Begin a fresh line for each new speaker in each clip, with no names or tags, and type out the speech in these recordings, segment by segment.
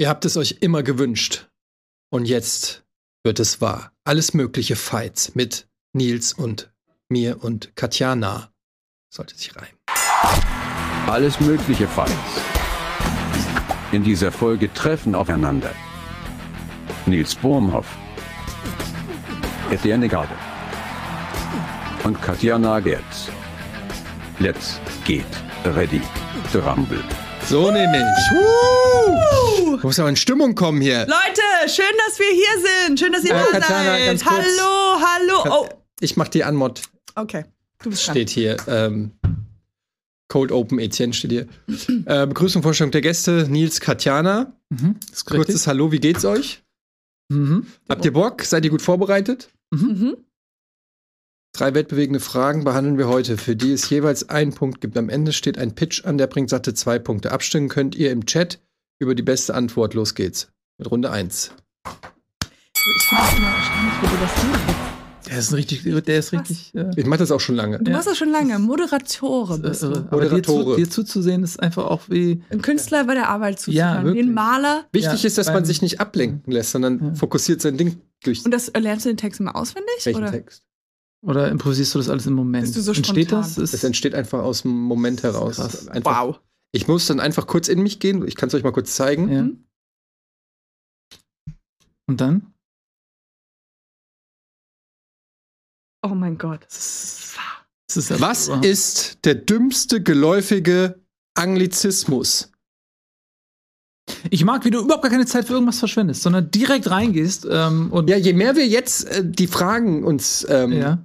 Ihr habt es euch immer gewünscht. Und jetzt wird es wahr. Alles mögliche Fights mit Nils und mir und Katjana. Sollte sich reimen.
Alles mögliche Fights. In dieser Folge treffen aufeinander Nils Bohmhoff, Etienne Garde und Katjana Gerz. Let's get ready to rumble.
So nämlich. Uh! Muss aber in Stimmung kommen hier.
Leute, schön, dass wir hier sind. Schön, dass ihr
Äh,
da
Katjana,
seid. Hallo, hallo. Oh,
Ich mach die Anmod.
okay. Du bist dran.
Steht hier. Ähm, Cold Open Etienne steht hier. Äh, Begrüßung, Vorstellung der Gäste. Nils, Katjana.
Mhm.
Kurzes Hallo, wie geht's euch?
Mhm.
Habt ihr Bock? Seid ihr gut vorbereitet?
Mhm.
Drei weltbewegende Fragen behandeln wir heute, für die es jeweils einen Punkt gibt. Am Ende steht ein Pitch an, der bringt satte zwei Punkte. Abstimmen könnt ihr im Chat über die beste Antwort. Los geht's. Mit Runde 1.
Ich finde das immer erstaunlich, wie du das hinkriegst.
Der ist richtig, der ist richtig. Äh,
Ich mach das auch schon lange.
Du
Ja.
machst das schon lange. Moderatore
äh,
bist du.
aber dir, zu,
Moderatore.
dir zuzusehen ist einfach auch wie.
Ein Künstler bei der Arbeit
Ja,
zuzuhören. wie ein Maler.
Wichtig
Ja,
ist, dass man sich nicht ablenken lässt, sondern
Ja.
fokussiert sein Ding durch
Und das äh, lernst du den Text immer auswendig?
welchen
oder?
Text.
Oder improvisierst du das alles im Moment?
Bist du so
Entsteht
spontan?
das? Ist,
Es entsteht einfach aus dem Moment heraus.
Krass.
Einfach,
Wow.
Ich muss dann einfach kurz in mich gehen. Ich kann es euch mal kurz zeigen.
ja.
Mhm.
Und dann?
Oh mein Gott.
Das ist
Was ist der dümmste geläufige Anglizismus?
Ich mag, wie du überhaupt gar keine Zeit für irgendwas verschwendest, sondern direkt reingehst ähm, und
Ja, je mehr wir jetzt äh, die Fragen uns, ähm,
Ja.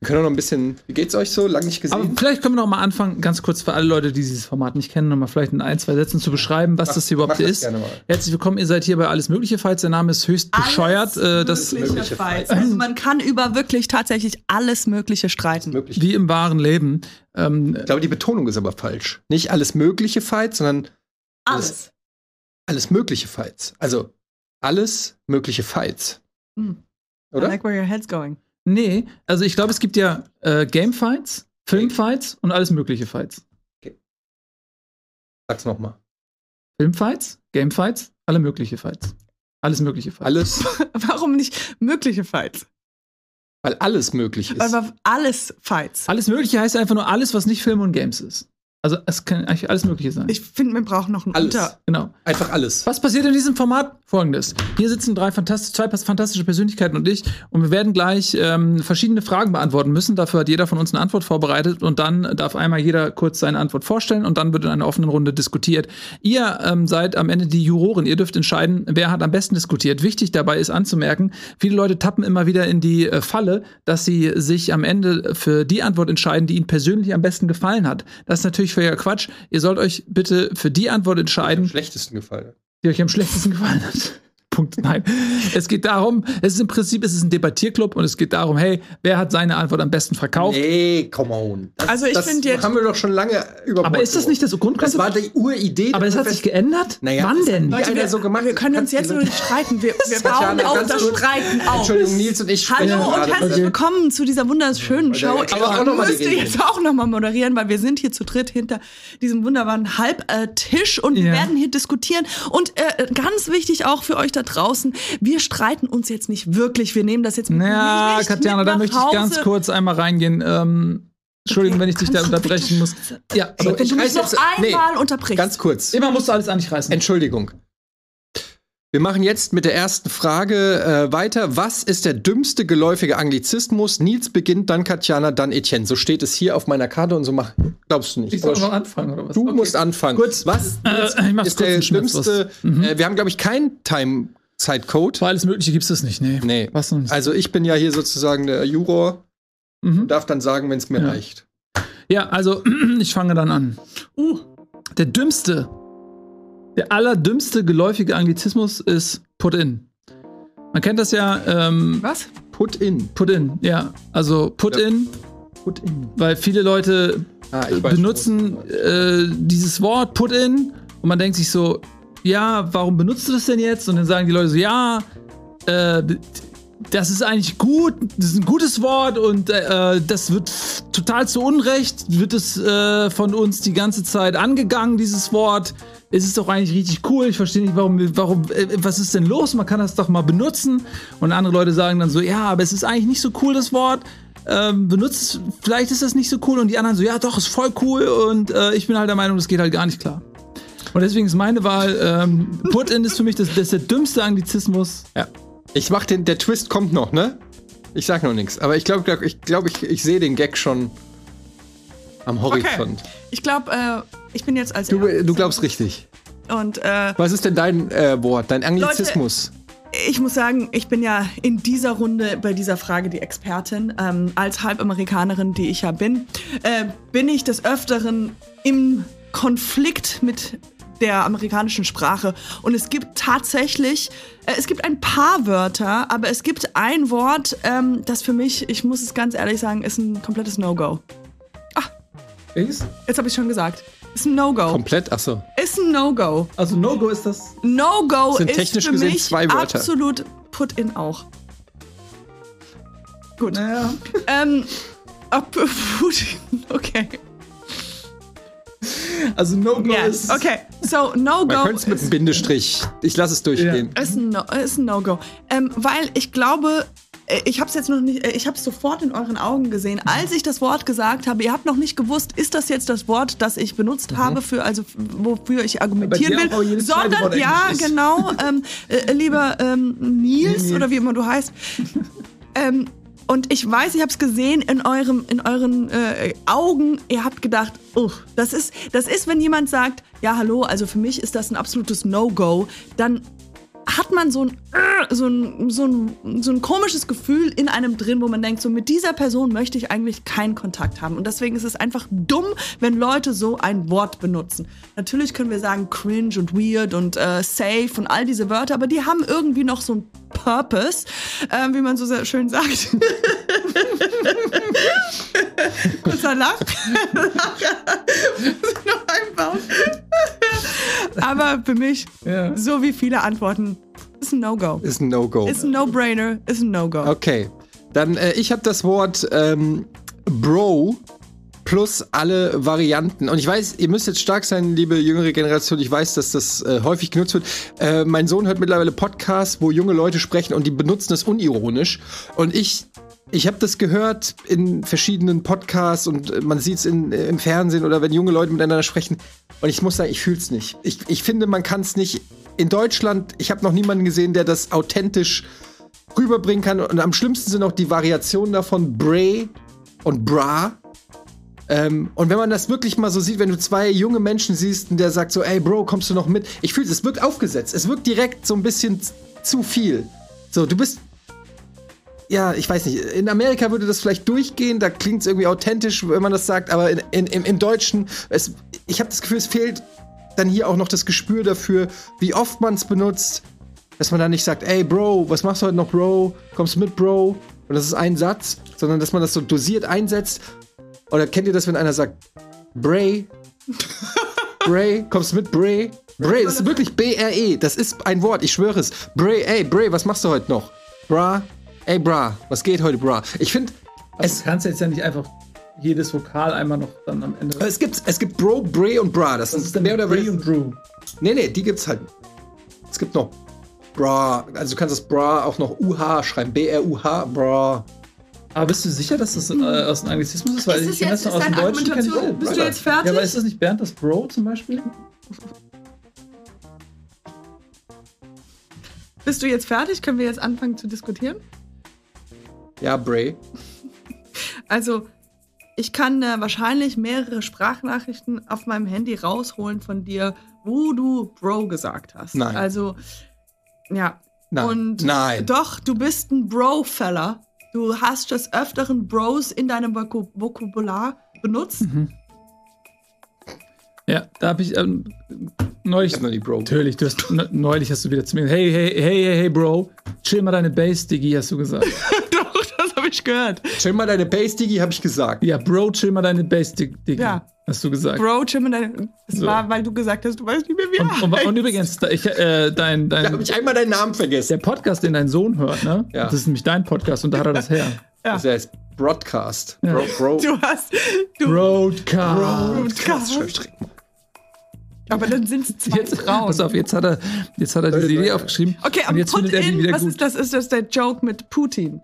wir können auch noch ein bisschen, wie geht's euch so? Lang nicht
Aber
gesehen?
vielleicht können wir noch mal anfangen, ganz kurz für alle Leute, die dieses Format nicht kennen, noch mal vielleicht in ein, zwei Sätzen zu beschreiben, was
Mach-
das hier überhaupt
mach das
ist.
gerne mal.
Herzlich willkommen, ihr seid hier bei Alles Mögliche Fights. Der Name ist höchst bescheuert. Äh, das
mögliche
mögliche
Fights.
Fights.
Also man kann über wirklich tatsächlich alles Mögliche streiten.
Möglich.
wie im wahren Leben. Ähm,
Ich glaube, die Betonung ist aber falsch. Nicht alles mögliche Fights, sondern
Alles.
Alles mögliche Fights. Also alles mögliche Fights.
Hm. I
Oder?
like where your head's going.
nee, also ich glaube, es gibt ja äh, Gamefights, Filmfights und alles mögliche Fights.
Sag's nochmal.
Filmfights, Gamefights, alle mögliche Fights. Alles mögliche Fights.
Alles,
Warum nicht mögliche Fights?
weil alles möglich ist.
Aber alles Fights.
Alles mögliche heißt einfach nur alles, was nicht Film und Games ist. Also es kann eigentlich alles mögliche sein.
Ich finde, wir brauchen noch ein
Alles.
Unter.
genau.
Einfach alles.
Was passiert in diesem Format? Folgendes. Hier sitzen drei fantastisch, zwei fantastische Persönlichkeiten und ich und wir werden gleich ähm, verschiedene Fragen beantworten müssen. Dafür hat jeder von uns eine Antwort vorbereitet und dann darf einmal jeder kurz seine Antwort vorstellen und dann wird in einer offenen Runde diskutiert. Ihr ähm, seid am Ende die Juroren. Ihr dürft entscheiden, wer hat am besten diskutiert. Wichtig dabei ist anzumerken, viele Leute tappen immer wieder in die äh, Falle, dass sie sich am Ende für die Antwort entscheiden, die ihnen persönlich am besten gefallen hat. Das ist natürlich völliger Quatsch. Ihr sollt euch bitte für die Antwort
Am
entscheiden,
schlechtesten gefallen.
die euch am schlechtesten gefallen hat. Punkt. Nein. Es geht darum, es ist im Prinzip es ist ein Debattierclub und es geht darum, hey, wer hat seine Antwort am besten verkauft?
Nee, come on. Das,
Also ich
das
find jetzt-
haben wir doch schon lange über
Aber ist das nicht das
Das
Grundkonzept?
war die Uridee.
Aber es hat sich geändert?
Naja,
Wann
das
denn?
Leute,
einer
wir,
so gemacht.
wir können uns jetzt nur nicht streiten. Wir, wir bauen
ganz
das. Streiten auf.
Entschuldigung, Nils und ich
Hallo und
gerade.
herzlich willkommen zu dieser wunderschönen
Ja,
Show.
aber auch
Aber
noch mal die
müsst ihr
Regeln.
jetzt auch noch mal moderieren, weil wir sind hier zu dritt hinter diesem wunderbaren Halbtisch und wir werden hier diskutieren. Und äh, ganz wichtig auch für euch da draußen, wir streiten uns jetzt nicht wirklich. Wir nehmen das jetzt mit
Ja,
nicht
Katjana, da möchte ich ganz kurz einmal reingehen. Ähm, Entschuldigung,
Okay,
wenn ich dich da unterbrechen muss. Ja,
So,
aber
ich
Wenn du mich noch
jetzt- nee,
einmal unterbrichst.
Ganz kurz.
immer musst du alles an dich reißen.
Entschuldigung. Wir machen jetzt mit der ersten Frage äh, weiter. Was ist der dümmste geläufige Anglizismus? Nils beginnt, dann Katjana, dann Etienne. So steht es hier auf meiner Karte und so mach. Glaubst du nicht?
Ich soll
Aber
noch anfangen, oder was?
Du
Okay.
musst anfangen.
Gut.
Was
Äh, ich
ist
kurz
der dümmste?
Mhm.
Äh, wir haben, glaube ich, keinen Time-Zeitcode.
Für alles Mögliche gibt es das nicht, nee.
Nee.
Was sonst?
Also ich bin ja hier sozusagen der Juror
Mhm.
und darf dann sagen, wenn es mir
Ja.
reicht.
Ja, also ich fange dann an.
Uh.
Der dümmste, der allerdümmste geläufige Anglizismus ist Put in. Man kennt das ja, ähm,
Was?
Put in.
Put in, ja. Also Put
Ja.
in,
Put in.
weil viele Leute
Ah,
benutzen äh, dieses Wort Put in und man denkt sich so, ja, warum benutzt du das denn jetzt? Und dann sagen die Leute so, ja, äh, das ist eigentlich gut, das ist ein gutes Wort und äh, das wird total zu Unrecht, wird es äh, von uns die ganze Zeit angegangen, dieses Wort. es ist doch eigentlich richtig cool. Ich verstehe nicht, warum, warum, äh, was ist denn los? Man kann das doch mal benutzen. Und andere Leute sagen dann so, ja, aber es ist eigentlich nicht so cool, das Wort. Ähm, benutzt, vielleicht ist das nicht so cool. Und die anderen so, ja, doch, ist voll cool. Und äh, ich bin halt der Meinung, das geht halt gar nicht klar. Und deswegen ist meine Wahl, ähm, Put-In ist für mich das, das der dümmste Anglizismus.
Ja. Ich mach den, der Twist kommt noch, ne? Ich sag noch nichts. Aber ich glaube, ich, glaub, ich, ich sehe den Gag schon am Horizont.
Okay. Ich glaube, äh, ich bin jetzt als
Du, du glaubst richtig.
Und äh,
Was ist denn dein äh, Wort, dein Anglizismus?
ich muss sagen, ich bin ja in dieser Runde bei dieser Frage die Expertin. Ähm, als Halbamerikanerin, die ich ja bin, äh, bin ich des Öfteren im Konflikt mit der amerikanischen Sprache. Und es gibt tatsächlich, äh, es gibt ein paar Wörter, aber es gibt ein Wort, ähm, das für mich, ich muss es ganz ehrlich sagen, ist ein komplettes No-Go.
Welches?
Jetzt habe ich schon gesagt. Ist ein No-Go.
Komplett? Achso.
Ist ein No-Go.
Also No-Go ist das.
No-Go
Sind
ist
technisch
für
gesehen
mich
zwei Wörter.
absolut Put-in auch. Gut.
Naja.
Ähm, Put-in, okay.
Also No-Go
Ja,
ist.
okay. So, No-Go
Man könnte es mit einem Bindestrich. Ich lasse es durchgehen.
ist ein No- ist ein No-Go. ähm, weil ich glaube, äh, ich habe es jetzt noch nicht, äh, ich habe es sofort in euren Augen gesehen, als ich das Wort gesagt habe. Ihr habt noch nicht gewusst, ist das jetzt das Wort, das ich benutzt habe für, also wofür ich argumentieren will, sondern ja, genau, ähm, äh, lieber ähm, Nils
Nils.
oder wie immer du heißt. ähm, und ich weiß, ich habe es gesehen in eurem, in euren äh, Augen. Ihr habt gedacht, oh, das ist, das ist, wenn jemand sagt, ja hallo, also für mich ist das ein absolutes No-Go, dann hat man so ein, äh, so, ein, so, ein, so ein komisches Gefühl in einem drin, wo man denkt, so mit dieser Person möchte ich eigentlich keinen Kontakt haben. Und deswegen ist es einfach dumm, wenn Leute so ein Wort benutzen. Natürlich können wir sagen cringe und weird und äh, safe und all diese Wörter, aber die haben irgendwie noch so ein Purpose, äh, wie man so sehr schön sagt. Kurzer Lach. Ich noch einbauen. Aber für mich,
Ja.
so wie viele Antworten, ist ein No-Go.
Ist ein No-Go.
Ist ein No-Brainer, ist ein No-Go.
Okay. Dann, äh, ich habe das Wort ähm, Bro plus alle Varianten. Und ich weiß, ihr müsst jetzt stark sein, liebe jüngere Generation. Ich weiß, dass das äh, häufig genutzt wird. Äh, mein Sohn hört mittlerweile Podcasts, wo junge Leute sprechen und die benutzen es unironisch. Und ich. Ich habe das gehört in verschiedenen Podcasts und äh, man sieht es im Fernsehen oder wenn junge Leute miteinander sprechen. Und ich muss sagen, ich fühle es nicht. Ich, ich finde, man kann es nicht. In Deutschland, ich habe noch niemanden gesehen, der das authentisch rüberbringen kann. Und am schlimmsten sind auch die Variationen davon, Bray und Bra. Ähm, und wenn man das wirklich mal so sieht, wenn du zwei junge Menschen siehst und der sagt so, ey Bro, kommst du noch mit? Ich fühle es, wirkt aufgesetzt. Es wirkt direkt so ein bisschen zu viel. So, du bist. Ja, ich weiß nicht. In Amerika würde das vielleicht durchgehen, da klingt es irgendwie authentisch, wenn man das sagt, aber in, in, im, im Deutschen, es, ich habe das Gefühl, es fehlt dann hier auch noch das Gespür dafür, wie oft man es benutzt, dass man da nicht sagt, ey Bro, was machst du heute noch, Bro? Kommst du mit, Bro? Und das ist ein Satz, sondern dass man das so dosiert einsetzt. Oder kennt ihr das, wenn einer sagt, Bray? Bray, kommst du mit, Bray? Bray, das ist wirklich B-R-E. Das ist ein Wort, ich schwöre es. Bray, ey, Bray, was machst du heute noch? Bra? Ey, Bra, was geht heute, Bra? Ich finde,
Also, du kannst jetzt ja nicht einfach jedes Vokal einmal noch dann am Ende.
es gibt, es gibt Bro, Bray und Bra. Das,
Was
ist
denn
mehr oder weniger.
und Drew?
Nee, nee, die gibt's halt. Es gibt noch Bra. Also du kannst das Bra auch noch UH schreiben. B-R-U-H, Bra.
Aber bist du sicher, dass das äh, aus dem Anglizismus ist? Weil
Ist
ich
das
kenn
jetzt-
das
ist
aus dem Deutschen. kenn ich-
Argumentation? Bist du jetzt fertig?
Ja, aber ist das nicht Bernd das Bro zum Beispiel?
Bist du jetzt fertig? Können wir jetzt anfangen zu diskutieren?
Ja, Bray.
Also, ich kann äh, wahrscheinlich mehrere Sprachnachrichten auf meinem Handy rausholen von dir, wo du Bro gesagt hast.
Nein.
Also, ja.
Nein.
Und
Nein.
Doch, du bist ein Bro-Feller. Du hast des Öfteren Bros in deinem Voku Vokabular benutzt.
Mhm.
Ja, da habe ich ähm, neulich.
Ich hab noch nie Bro.
Natürlich, du hast ne- neulich hast du wieder zu mir gesagt, hey, hey, hey, hey, hey, Bro, chill mal deine Bass, Diggi, hast du gesagt.
Habe ich gehört.
Chill mal deine Bass, Digi, hab ich gesagt.
ja, Bro, chill mal deine Bass, Dig- Diggi,
Ja.
hast du gesagt.
Bro, Jim, und deine, das
So.
war, weil du gesagt hast, du weißt nicht mehr, wie er
Und, und, und übrigens, da- ich, äh, dein,
Da
dein,
hab ich einmal deinen Namen vergessen.
der Podcast, den dein Sohn hört, ne?
Ja.
Das ist nämlich dein Podcast und da hat er das her.
Ja.
Das heißt Broadcast.
Ja.
Bro, Bro.
Du hast. Du,
Broadcast.
Broadcast.
Schrägstrich.
Aber dann sind es zwei
Jetzt,
Frauen.
pass auf, jetzt hat er, jetzt hat er diese Idee aufgeschrieben.
Okay, aber
jetzt er
Putin,
wieder
was
gut.
ist das? Ist das der Joke mit Putin?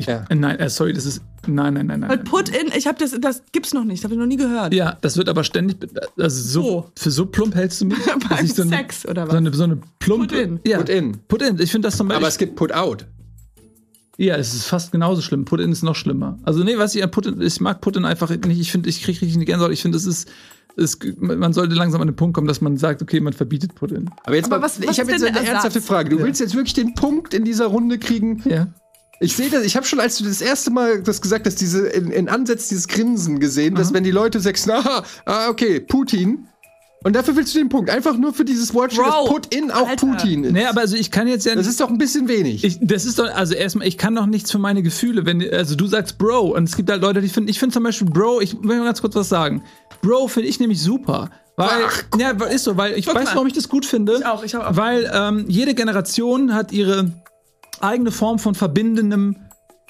Ja.
Äh, Nein, äh, sorry, das ist. Nein, nein, nein, nein.
Weil
nein.
Put-in, ich habe das, das gibt's noch nicht, habe ich noch nie gehört.
Ja, das wird aber ständig. Also so,
Wo?
Für so plump hältst du mich?
Beim
ich so eine,
Sex oder was?
So eine, so eine plumpe.
Put in.
Ja,
Put in.
Put in. Ich finde das zum Beispiel.
Aber es gibt Put out.
ja, es ist fast genauso schlimm. Put in ist noch schlimmer. Also, nee, was ich an Put in, ich mag Put in einfach nicht. Ich finde, ich kriege richtig eine Gänsehaut. Ich finde, es ist. Es, man sollte langsam an den Punkt kommen, dass man sagt, okay, man verbietet Put in.
Aber jetzt
Aber
mal,
was- was
ich habe jetzt eine ernsthafte? Frage. Du
Ja.
willst jetzt wirklich den Punkt in dieser Runde kriegen?
Ja.
Ich sehe das, ich habe schon, als du das erste Mal das gesagt hast, diese in, in Ansätzen dieses Grinsen gesehen, dass wenn die Leute sagen, ah, okay, Putin. Und dafür willst du den Punkt. Einfach nur für dieses
Bro,
dass Put in auch
Alter.
Putin ist.
Nee, aber also ich kann jetzt ja
das ist doch ein bisschen wenig.
Ich, das ist doch, also erstmal, ich kann doch nichts für meine Gefühle, wenn, also du sagst Bro und es gibt halt Leute, die finden, ich finde zum Beispiel Bro, ich will mal ganz kurz was sagen. Bro finde ich nämlich super. Weil,
Ach,
ja, ist so, weil ich
Guck
weiß,
mal.
warum ich das gut finde.
Ich auch, ich auch.
Weil ähm, jede Generation hat ihre eigene Form von verbindendem,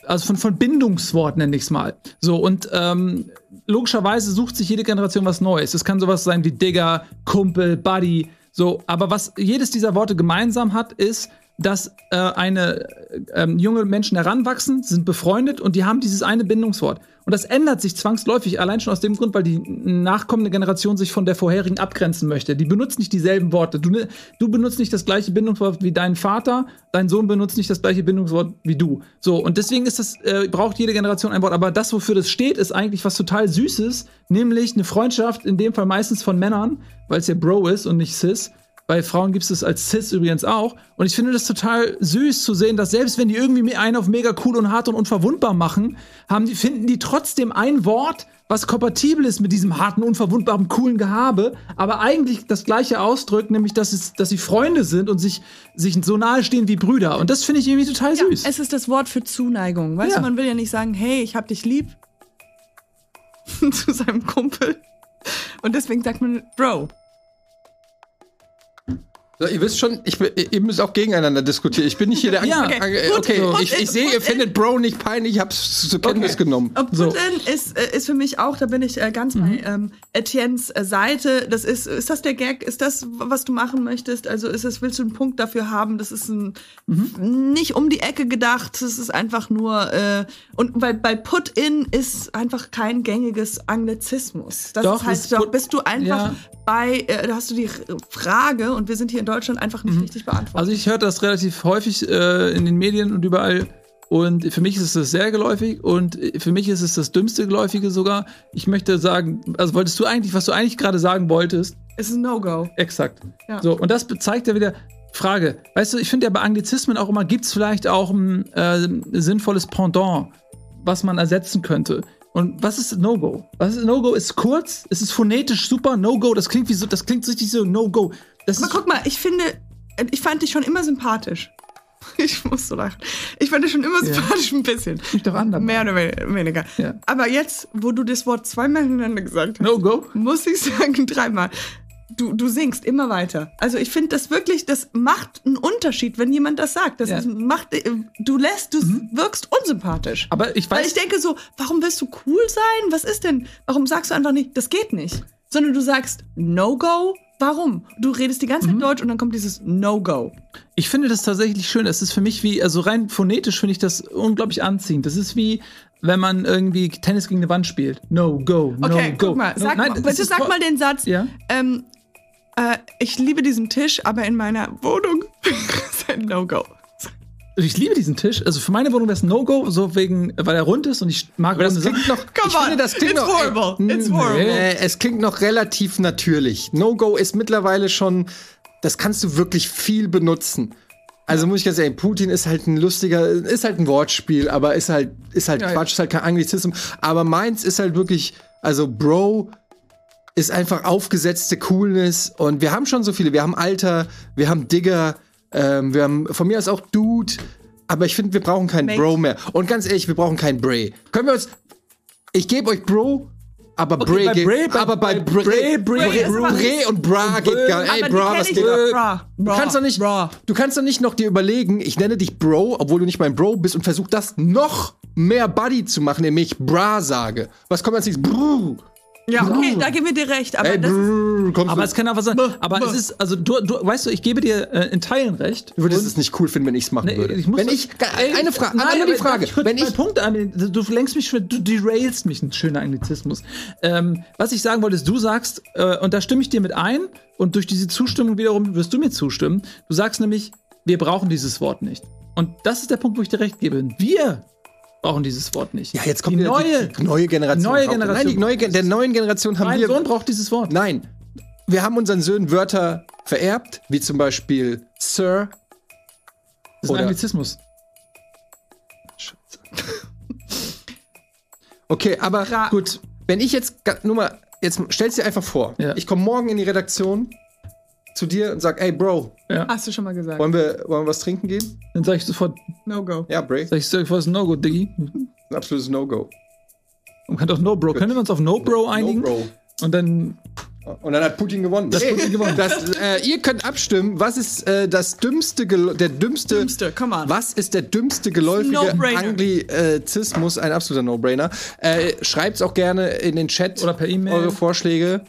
also von, von Bindungswort, nenne ich es mal. So, und ähm, logischerweise sucht sich jede Generation was Neues. Es kann sowas sein wie Digger, Kumpel, Buddy, so. Aber was jedes dieser Worte gemeinsam hat, ist, dass äh, eine ähm, junge Menschen heranwachsen, sind befreundet und die haben dieses eine Bindungswort. Und das ändert sich zwangsläufig, allein schon aus dem Grund, weil die nachkommende Generation sich von der vorherigen abgrenzen möchte. Die benutzt nicht dieselben Worte. Du, ne- du benutzt nicht das gleiche Bindungswort wie dein Vater, dein Sohn benutzt nicht das gleiche Bindungswort wie du. So, und deswegen ist das, äh, braucht jede Generation ein Wort. Aber das, wofür das steht, ist eigentlich was total Süßes, nämlich eine Freundschaft, in dem Fall meistens von Männern, weil es ja Bro ist und nicht Sis. Bei Frauen gibt es das als Cis übrigens auch. Und ich finde das total süß zu sehen, dass selbst wenn die irgendwie einen auf mega cool und hart und unverwundbar machen, haben die, finden die trotzdem ein Wort, was kompatibel ist mit diesem harten, unverwundbaren, coolen Gehabe, aber eigentlich das gleiche ausdrückt, nämlich dass, es, dass sie Freunde sind und sich, sich so nahe stehen wie Brüder. Und das finde ich irgendwie total
Ja,
süß.
es ist das Wort für Zuneigung. Weißt
Ja.
du, man will ja nicht sagen, hey, ich hab dich lieb zu seinem Kumpel. Und deswegen sagt man Bro.
So, ihr wisst schon, ich, ihr müsst auch gegeneinander diskutieren. Ich bin nicht hier der
Ja,
Ange-
okay. Gut,
okay,
gut,
ich, ich sehe, ihr findet Bro nicht peinlich, ich hab's zur Kenntnis genommen.
Und
So.
Putin ist, äh, ist für mich auch, da bin ich äh, ganz bei ähm, Etiennes äh, Seite. Das ist, ist das der Gag? Ist das, was du machen möchtest? Also ist es, willst du einen Punkt dafür haben? Das ist ein, nicht um die Ecke gedacht. Das ist einfach nur, äh, und weil bei Put-in ist einfach kein gängiges Anglizismus. Das
Doch, es-
doch, bist du einfach
Ja.
bei, äh, da hast du die Frage und wir sind hier in Deutschland einfach nicht richtig beantwortet.
Also ich höre das relativ häufig äh, in den Medien und überall. Und für mich ist es sehr geläufig und für mich ist es das dümmste Geläufige sogar. Ich möchte sagen, also wolltest du eigentlich, was du eigentlich gerade sagen wolltest,
es ist ein No-Go.
exakt.
Ja.
So, und das zeigt ja wieder, Frage, weißt du, ich finde ja bei Anglizismen auch immer, gibt es vielleicht auch ein äh, sinnvolles Pendant, was man ersetzen könnte. Und was ist No-Go? Was ist No-Go? Ist kurz, es ist phonetisch super, No-Go, das klingt wie so, das klingt richtig so No-Go. Das
Aber guck mal, ich finde, ich fand dich schon immer sympathisch. Ich muss so lachen. Ich fand dich schon immer sympathisch ein bisschen.
mich doch an dabei.
Mehr oder we- weniger.
Ja.
Aber jetzt, wo du das Wort zweimal hintereinander gesagt hast,
No-Go?
muss ich sagen, dreimal. Du, du singst immer weiter. Also ich finde das wirklich, das macht einen Unterschied, wenn jemand das sagt. Das
Ja.
ist, macht, äh, du lässt, du wirkst unsympathisch.
Aber ich weiß,
Weil ich denke so, warum willst du cool sein? Was ist denn? Warum sagst du einfach nicht, das geht nicht? Sondern du sagst No-Go. Warum? Du redest die ganze Zeit Deutsch und dann kommt dieses No-Go.
Ich finde das tatsächlich schön. Es ist für mich wie, also rein phonetisch finde ich das unglaublich anziehend. Das ist wie, wenn man irgendwie Tennis gegen eine Wand spielt. No, go, no,
Okay,
go.
guck mal,
no,
sag
nein,
mal
es
bitte sag mal den Satz.
Ja?
Ähm, äh, ich liebe diesen Tisch, aber in meiner Wohnung ist ein No-Go.
Ich liebe diesen Tisch. Also für meine Wohnung wäre es ein No-Go, so wegen, weil er rund ist und ich mag
das klingt noch.
Come
ich
on,
finde, das klingt
it's
noch.
horrible, it's horrible.
Äh, es klingt noch relativ natürlich. No-Go ist mittlerweile schon. Das kannst du wirklich viel benutzen. Also muss ich ganz ehrlich, Putin ist halt ein lustiger, ist halt ein Wortspiel, aber ist halt, ist halt
Ja, ja.
Quatsch, ist halt kein Anglizismus. Aber meins ist halt wirklich, also Bro ist einfach aufgesetzte Coolness und wir haben schon so viele. Wir haben Alter, wir haben Digger, ähm, wir haben von mir aus auch Dude, aber ich finde, wir brauchen keinen
Mate.
Bro mehr. Und ganz ehrlich, wir brauchen keinen Bray. Können wir uns, ich gebe euch Bro, aber
Okay,
Bray,
bei
geht,
Bray, bei-
aber bei Bray,
Bray,
Bray,
Bray
Bray, und Bra geht gar nicht. Ey, Bra, was geht ab? Du kannst doch nicht,
Bra.
du kannst doch nicht noch dir überlegen, ich nenne dich Bro, obwohl du nicht mein Bro bist und versuch das noch mehr Buddy zu machen, indem ich Bra sage. Was kommt als nächstes? Brr.
Ja, okay,
Genau.
da geben wir dir recht. Aber
Ey,
das ist,
brrr, kommst
Aber es kann auch was sein. Aber es ist, also du, du weißt du, ich gebe dir äh, in Teilen recht.
du würdest es nicht cool finden, wenn ich es machen
Nee,
würde.
ich muss
wenn ich,
Ey,
eine Frage,
nein,
einmal die Frage.
Ich
Wenn
meinen
ich,
Punkt an, du, du lenkst mich, schon- du derailst mich, ein schöner Anglizismus. Ähm, was ich sagen wollte, ist, du sagst, äh, und da stimme ich dir mit ein, und durch diese Zustimmung wiederum wirst du mir zustimmen. Du sagst nämlich, wir brauchen dieses Wort nicht. Und das ist der Punkt, wo ich dir recht gebe. Wir brauchen dieses Wort nicht.
ja, jetzt kommt
die neue.
die neue Generation.
neue Generation
Nein, die neue, der neuen Generation haben
mein
wir.
Sohn braucht dieses Wort.
Nein, wir haben unseren Söhnen Wörter vererbt, wie zum Beispiel Sir.
Das ist ein Anglizismus.
Okay, aber
Ra-
gut. Wenn ich jetzt, nur mal, jetzt stell's dir einfach vor.
Ja.
Ich komme morgen in die Redaktion zu dir und sag, ey Bro,
hast du schon mal gesagt.
wollen wir, wollen wir was trinken gehen?
Dann sag ich sofort,
No go.
Ja, Bray.
sag ich sofort, No-Go, Diggi.
Ein absolutes No-Go.
Man kann doch No-Bro. Können wir uns auf No-Bro einigen?
No, Bro.
Und dann
Und dann hat Putin gewonnen.
Das Putin gewonnen.
Das, äh, ihr könnt abstimmen, was ist äh, das dümmste, gel- der dümmste,
Dümmste, come on.
was ist der dümmste geläufige
No-brainer.
Anglizismus? Ein absoluter No-Brainer. Äh, Schreibt's auch gerne in den Chat.
Oder per E-Mail.
Eure Vorschläge.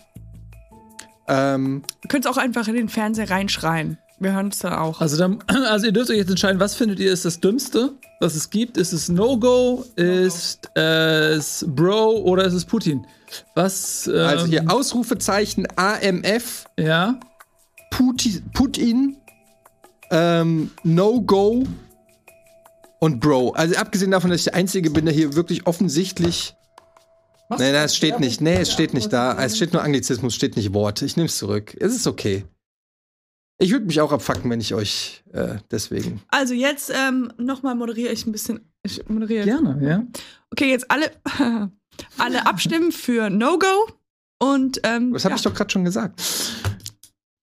Ähm,
Du könntest auch einfach in den Fernseher reinschreien. Wir hören es dann auch.
Also, dann, also ihr dürft euch jetzt entscheiden, was findet ihr ist das Dümmste, was es gibt? Ist es No-Go? Ist es Bro oder ist es Putin? Was? Ähm,
also hier Ausrufezeichen AMF,
Ja.
Putin, Putin ähm, No-Go und Bro. Also abgesehen davon, dass ich der Einzige bin, der hier wirklich offensichtlich.
Was?
Nee, das steht nicht. Nee, es steht nicht da. Es steht nur Anglizismus, steht nicht Wort. Ich nehm's zurück. Es ist okay. Ich würde mich auch abfacken, wenn ich euch äh, deswegen.
Also jetzt ähm, nochmal moderiere ich ein bisschen. Ich moderiere.
Gerne, ja.
Okay, jetzt alle, alle abstimmen für No-Go und ähm,
Das habe
ja,
ich doch gerade schon gesagt.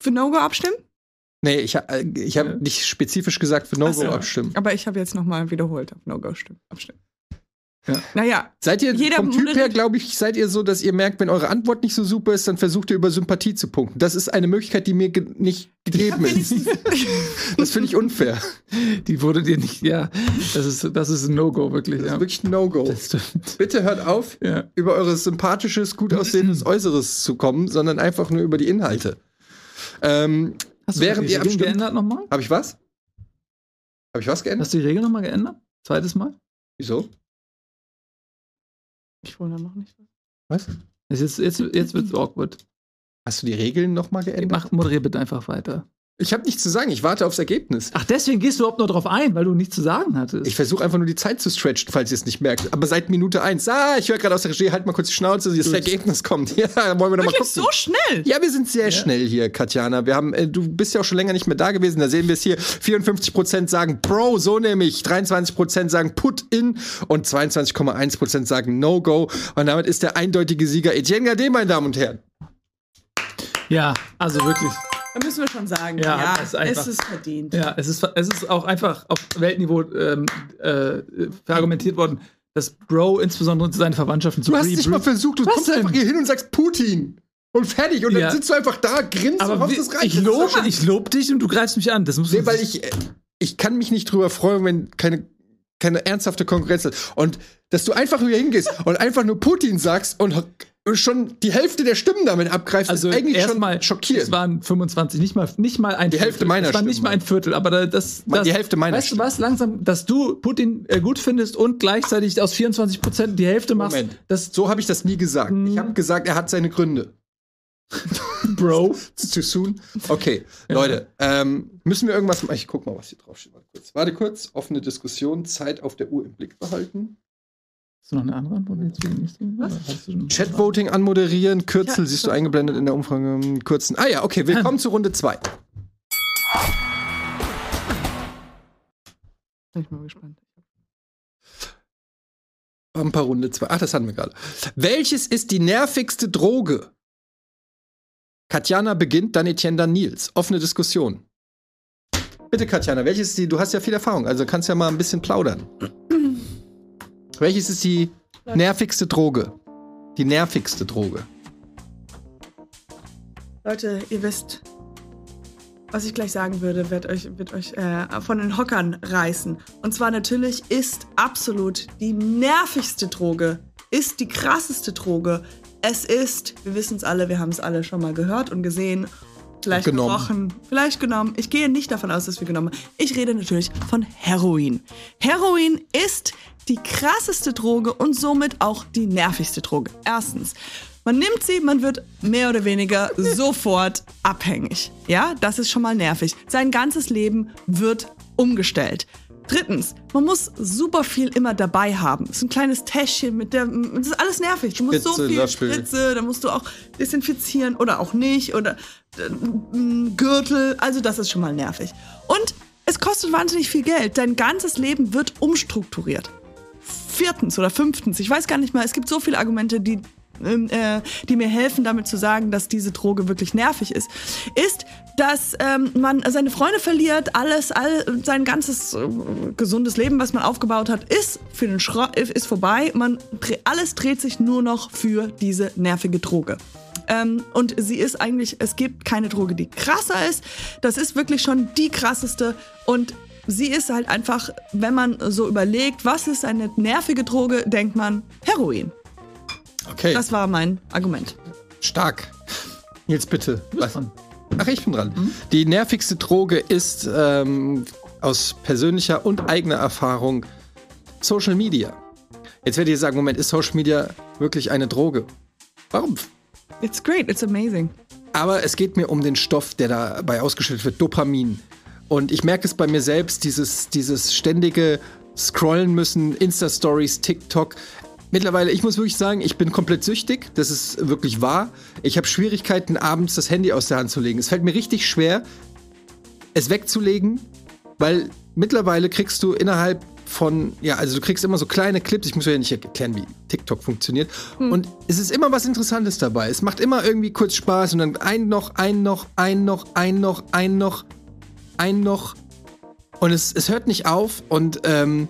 für No-Go abstimmen.
Nee, ich, äh, ich habe
Ja.
nicht spezifisch gesagt für No-Go
so.
abstimmen.
Aber ich habe jetzt nochmal wiederholt auf No-Go stimmen. Abstimmen.
Ja.
Naja,
Seid ihr
Jeder
vom Typ her, glaube ich, seid ihr so, dass ihr merkt, wenn eure Antwort nicht so super ist, dann versucht ihr über Sympathie zu punkten. Das ist eine Möglichkeit, die mir ge nicht gegeben ist. Das finde ich unfair.
Die wurde dir nicht, ja. Das ist, das ist ein No-Go, wirklich.
Das
ja.
ist wirklich ein No-Go.
Das stimmt.
Bitte hört auf,
Ja.
über eure sympathisches, gut aussehendes Äußeres zu kommen, sondern einfach nur über die Inhalte. Ähm,
Hast
Während
die
ihr
Regeln
abstimmt-
geändert nochmal?
habe ich was? Habe ich was geändert?
Hast du die Regeln nochmal geändert? Zweites Mal?
Wieso?
Ich wundere noch nicht.
Was?
Jetzt, jetzt, jetzt wird's awkward.
Hast du die Regeln nochmal geändert?
Mach, moderier bitte einfach weiter.
Ich habe nichts zu sagen. Ich warte aufs Ergebnis.
Ach, deswegen gehst du überhaupt nur drauf ein, weil du nichts zu sagen hattest.
Ich versuche einfach nur die Zeit zu stretchen, falls ihr es nicht merkt. Aber seit Minute eins. Ah, ich höre gerade aus der Regie, halt mal kurz die Schnauze, das
Gut.
Ergebnis kommt. Ja, wollen wir noch mal
Wirklich
gucken.
so schnell?
Ja, wir sind sehr schnell hier, Katjana. Wir haben, äh, du bist ja auch schon länger nicht mehr da gewesen. Da sehen wir es hier. 54% sagen Bro, so nämlich. 23% sagen Put in und 22,1% sagen No Go. Und damit ist der eindeutige Sieger Etienne Gade, meine Damen und Herren.
ja, also wirklich.
Da müssen wir schon sagen,
Ja,
ja,
ist einfach-
es ist verdient.
Ja, es ist, es ist auch einfach auf Weltniveau ähm, äh, verargumentiert worden, dass Bro insbesondere seine Verwandtschaften zu
Du hast nicht mal versucht, du
Was
kommst
denn?
einfach hier hin und sagst Putin. Und fertig. Und
Ja.
dann sitzt du einfach da, grinst und
Aber
hoffst,
wie,
es reicht.
ich,
Das ist
lob,
doch-
ich lob dich und du greifst mich an. Das muss
Nee, weil ich, ich kann mich nicht drüber freuen, wenn keine, keine ernsthafte Konkurrenz ist. Und dass du einfach hier hingehst und einfach nur Putin sagst und schon die Hälfte der Stimmen damit abgreifst,
also
ist eigentlich schon
erstmal
schockierend.
Es waren 25, nicht mal, nicht mal ein
Die Hälfte meiner
Es war nicht
Stimmen,
mal ein Viertel, aber da- das,
Mal
das
die Hälfte meiner
Weißt du
Stimmen.
was? Langsam, dass du Putin äh, gut findest und gleichzeitig aus 24 Prozent die Hälfte machst.
Moment.
Das,
so habe ich das nie gesagt.
Hm.
Ich habe gesagt, er hat seine Gründe.
Bro.
Too soon? Okay, Leute, ähm, müssen wir irgendwas machen? Ich guck mal, was hier drauf steht. Warte kurz. Warte kurz. Offene Diskussion, Zeit auf der Uhr im Blick behalten.
Hast du noch eine andere Antwort? Schon-
Chatvoting anmoderieren. Kürzel
Ja,
siehst du eingeblendet in der Umfrage. Kurzen. Ah ja, okay, willkommen zu Runde 2.
Bin ich mal gespannt.
Bumper Runde 2. Ach, das hatten wir gerade. Welches ist die nervigste Droge? Katjana beginnt, dann Etienne, dann Nils. Offene Diskussion. Bitte, Katjana, welches ist die? Du hast ja viel Erfahrung, also kannst ja mal ein bisschen plaudern. Welches ist die nervigste Droge? Die nervigste Droge.
Leute, ihr wisst, was ich gleich sagen würde, wird euch, wird euch äh, von den Hockern reißen. Und zwar natürlich ist absolut die nervigste Droge, ist die krasseste Droge, es ist, wir wissen es alle, wir haben es alle schon mal gehört und gesehen, vielleicht
Genommen.
gerochen, vielleicht genommen. Ich gehe nicht davon aus, dass wir genommen haben. Ich rede natürlich von Heroin. Heroin ist die krasseste Droge und somit auch die nervigste Droge. Erstens, man nimmt sie, man wird mehr oder weniger sofort abhängig. Ja, das ist schon mal nervig. Sein ganzes Leben wird umgestellt. Drittens, man muss super viel immer dabei haben. Das ist ein kleines Täschchen mit der. Das ist alles nervig. Du musst so
Spritze,
viel. Spritze, da musst du auch desinfizieren oder auch nicht oder äh, Gürtel. Also, das ist schon mal nervig. Und es kostet wahnsinnig viel Geld. Dein ganzes Leben wird umstrukturiert. Viertens oder fünftens, ich weiß gar nicht mal, es gibt so viele Argumente, die, ähm, äh, die mir helfen, damit zu sagen, dass diese Droge wirklich nervig ist, ist, dass ähm, man seine Freunde verliert, alles, all, sein ganzes äh, gesundes Leben, was man aufgebaut hat, ist für den Schrott, ist vorbei. Man, alles dreht sich nur noch für diese nervige Droge. Ähm, und sie ist eigentlich, es gibt keine Droge, die krasser ist. Das ist wirklich schon die krasseste. Und sie ist halt einfach, wenn man so überlegt, was ist eine nervige Droge, denkt man Heroin.
Okay,
Das war mein Argument.
stark. Jetzt bitte. Was? Ach, ich bin dran. Die nervigste Droge ist ähm, aus persönlicher und eigener Erfahrung Social Media. Jetzt werdet ihr sagen, Moment, ist Social Media wirklich eine Droge? Warum?
It's great, it's amazing.
Aber es geht mir um den Stoff, der dabei ausgeschüttet wird, Dopamin. Und ich merke es bei mir selbst, dieses, dieses ständige Scrollen müssen, Insta-Stories, TikTok. Mittlerweile, ich muss wirklich sagen, ich bin komplett süchtig. Das ist wirklich wahr. Ich habe Schwierigkeiten, abends das Handy aus der Hand zu legen. Es fällt mir richtig schwer, es wegzulegen, weil mittlerweile kriegst du innerhalb von, ja, also du kriegst immer so kleine Clips. Ich muss ja nicht erklären, wie TikTok funktioniert. Und es ist immer was Interessantes dabei. Es macht immer irgendwie kurz Spaß und dann ein noch, ein noch, ein noch, ein noch, ein noch, ein noch. Und es, es hört nicht auf und ähm,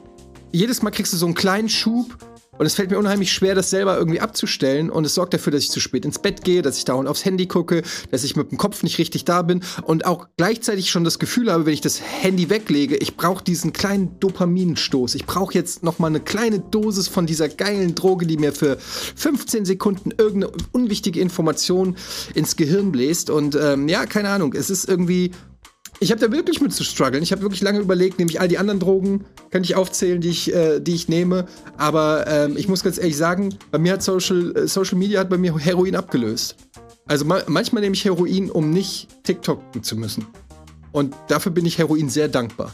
jedes Mal kriegst du so einen kleinen Schub und es fällt mir unheimlich schwer, das selber irgendwie abzustellen. Und es sorgt dafür, dass ich zu spät ins Bett gehe, dass ich dauernd aufs Handy gucke, dass ich mit dem Kopf nicht richtig da bin. Und auch gleichzeitig schon das Gefühl habe, wenn ich das Handy weglege, ich brauche diesen kleinen Dopaminstoß. Ich brauche jetzt noch mal eine kleine Dosis von dieser geilen Droge, die mir für 15 Sekunden irgendeine unwichtige Information ins Gehirn bläst. Und ähm, ja, keine Ahnung, es ist irgendwie ich habe da wirklich mit zu strugglen. Ich habe wirklich lange überlegt, nehme ich all die anderen Drogen, könnte ich aufzählen, die ich, äh, die ich nehme. Aber ähm, ich muss ganz ehrlich sagen, bei mir hat Social, äh, Social Media hat bei mir Heroin abgelöst. Also ma manchmal nehme ich Heroin, um nicht TikToken zu müssen. Und dafür bin ich Heroin sehr dankbar.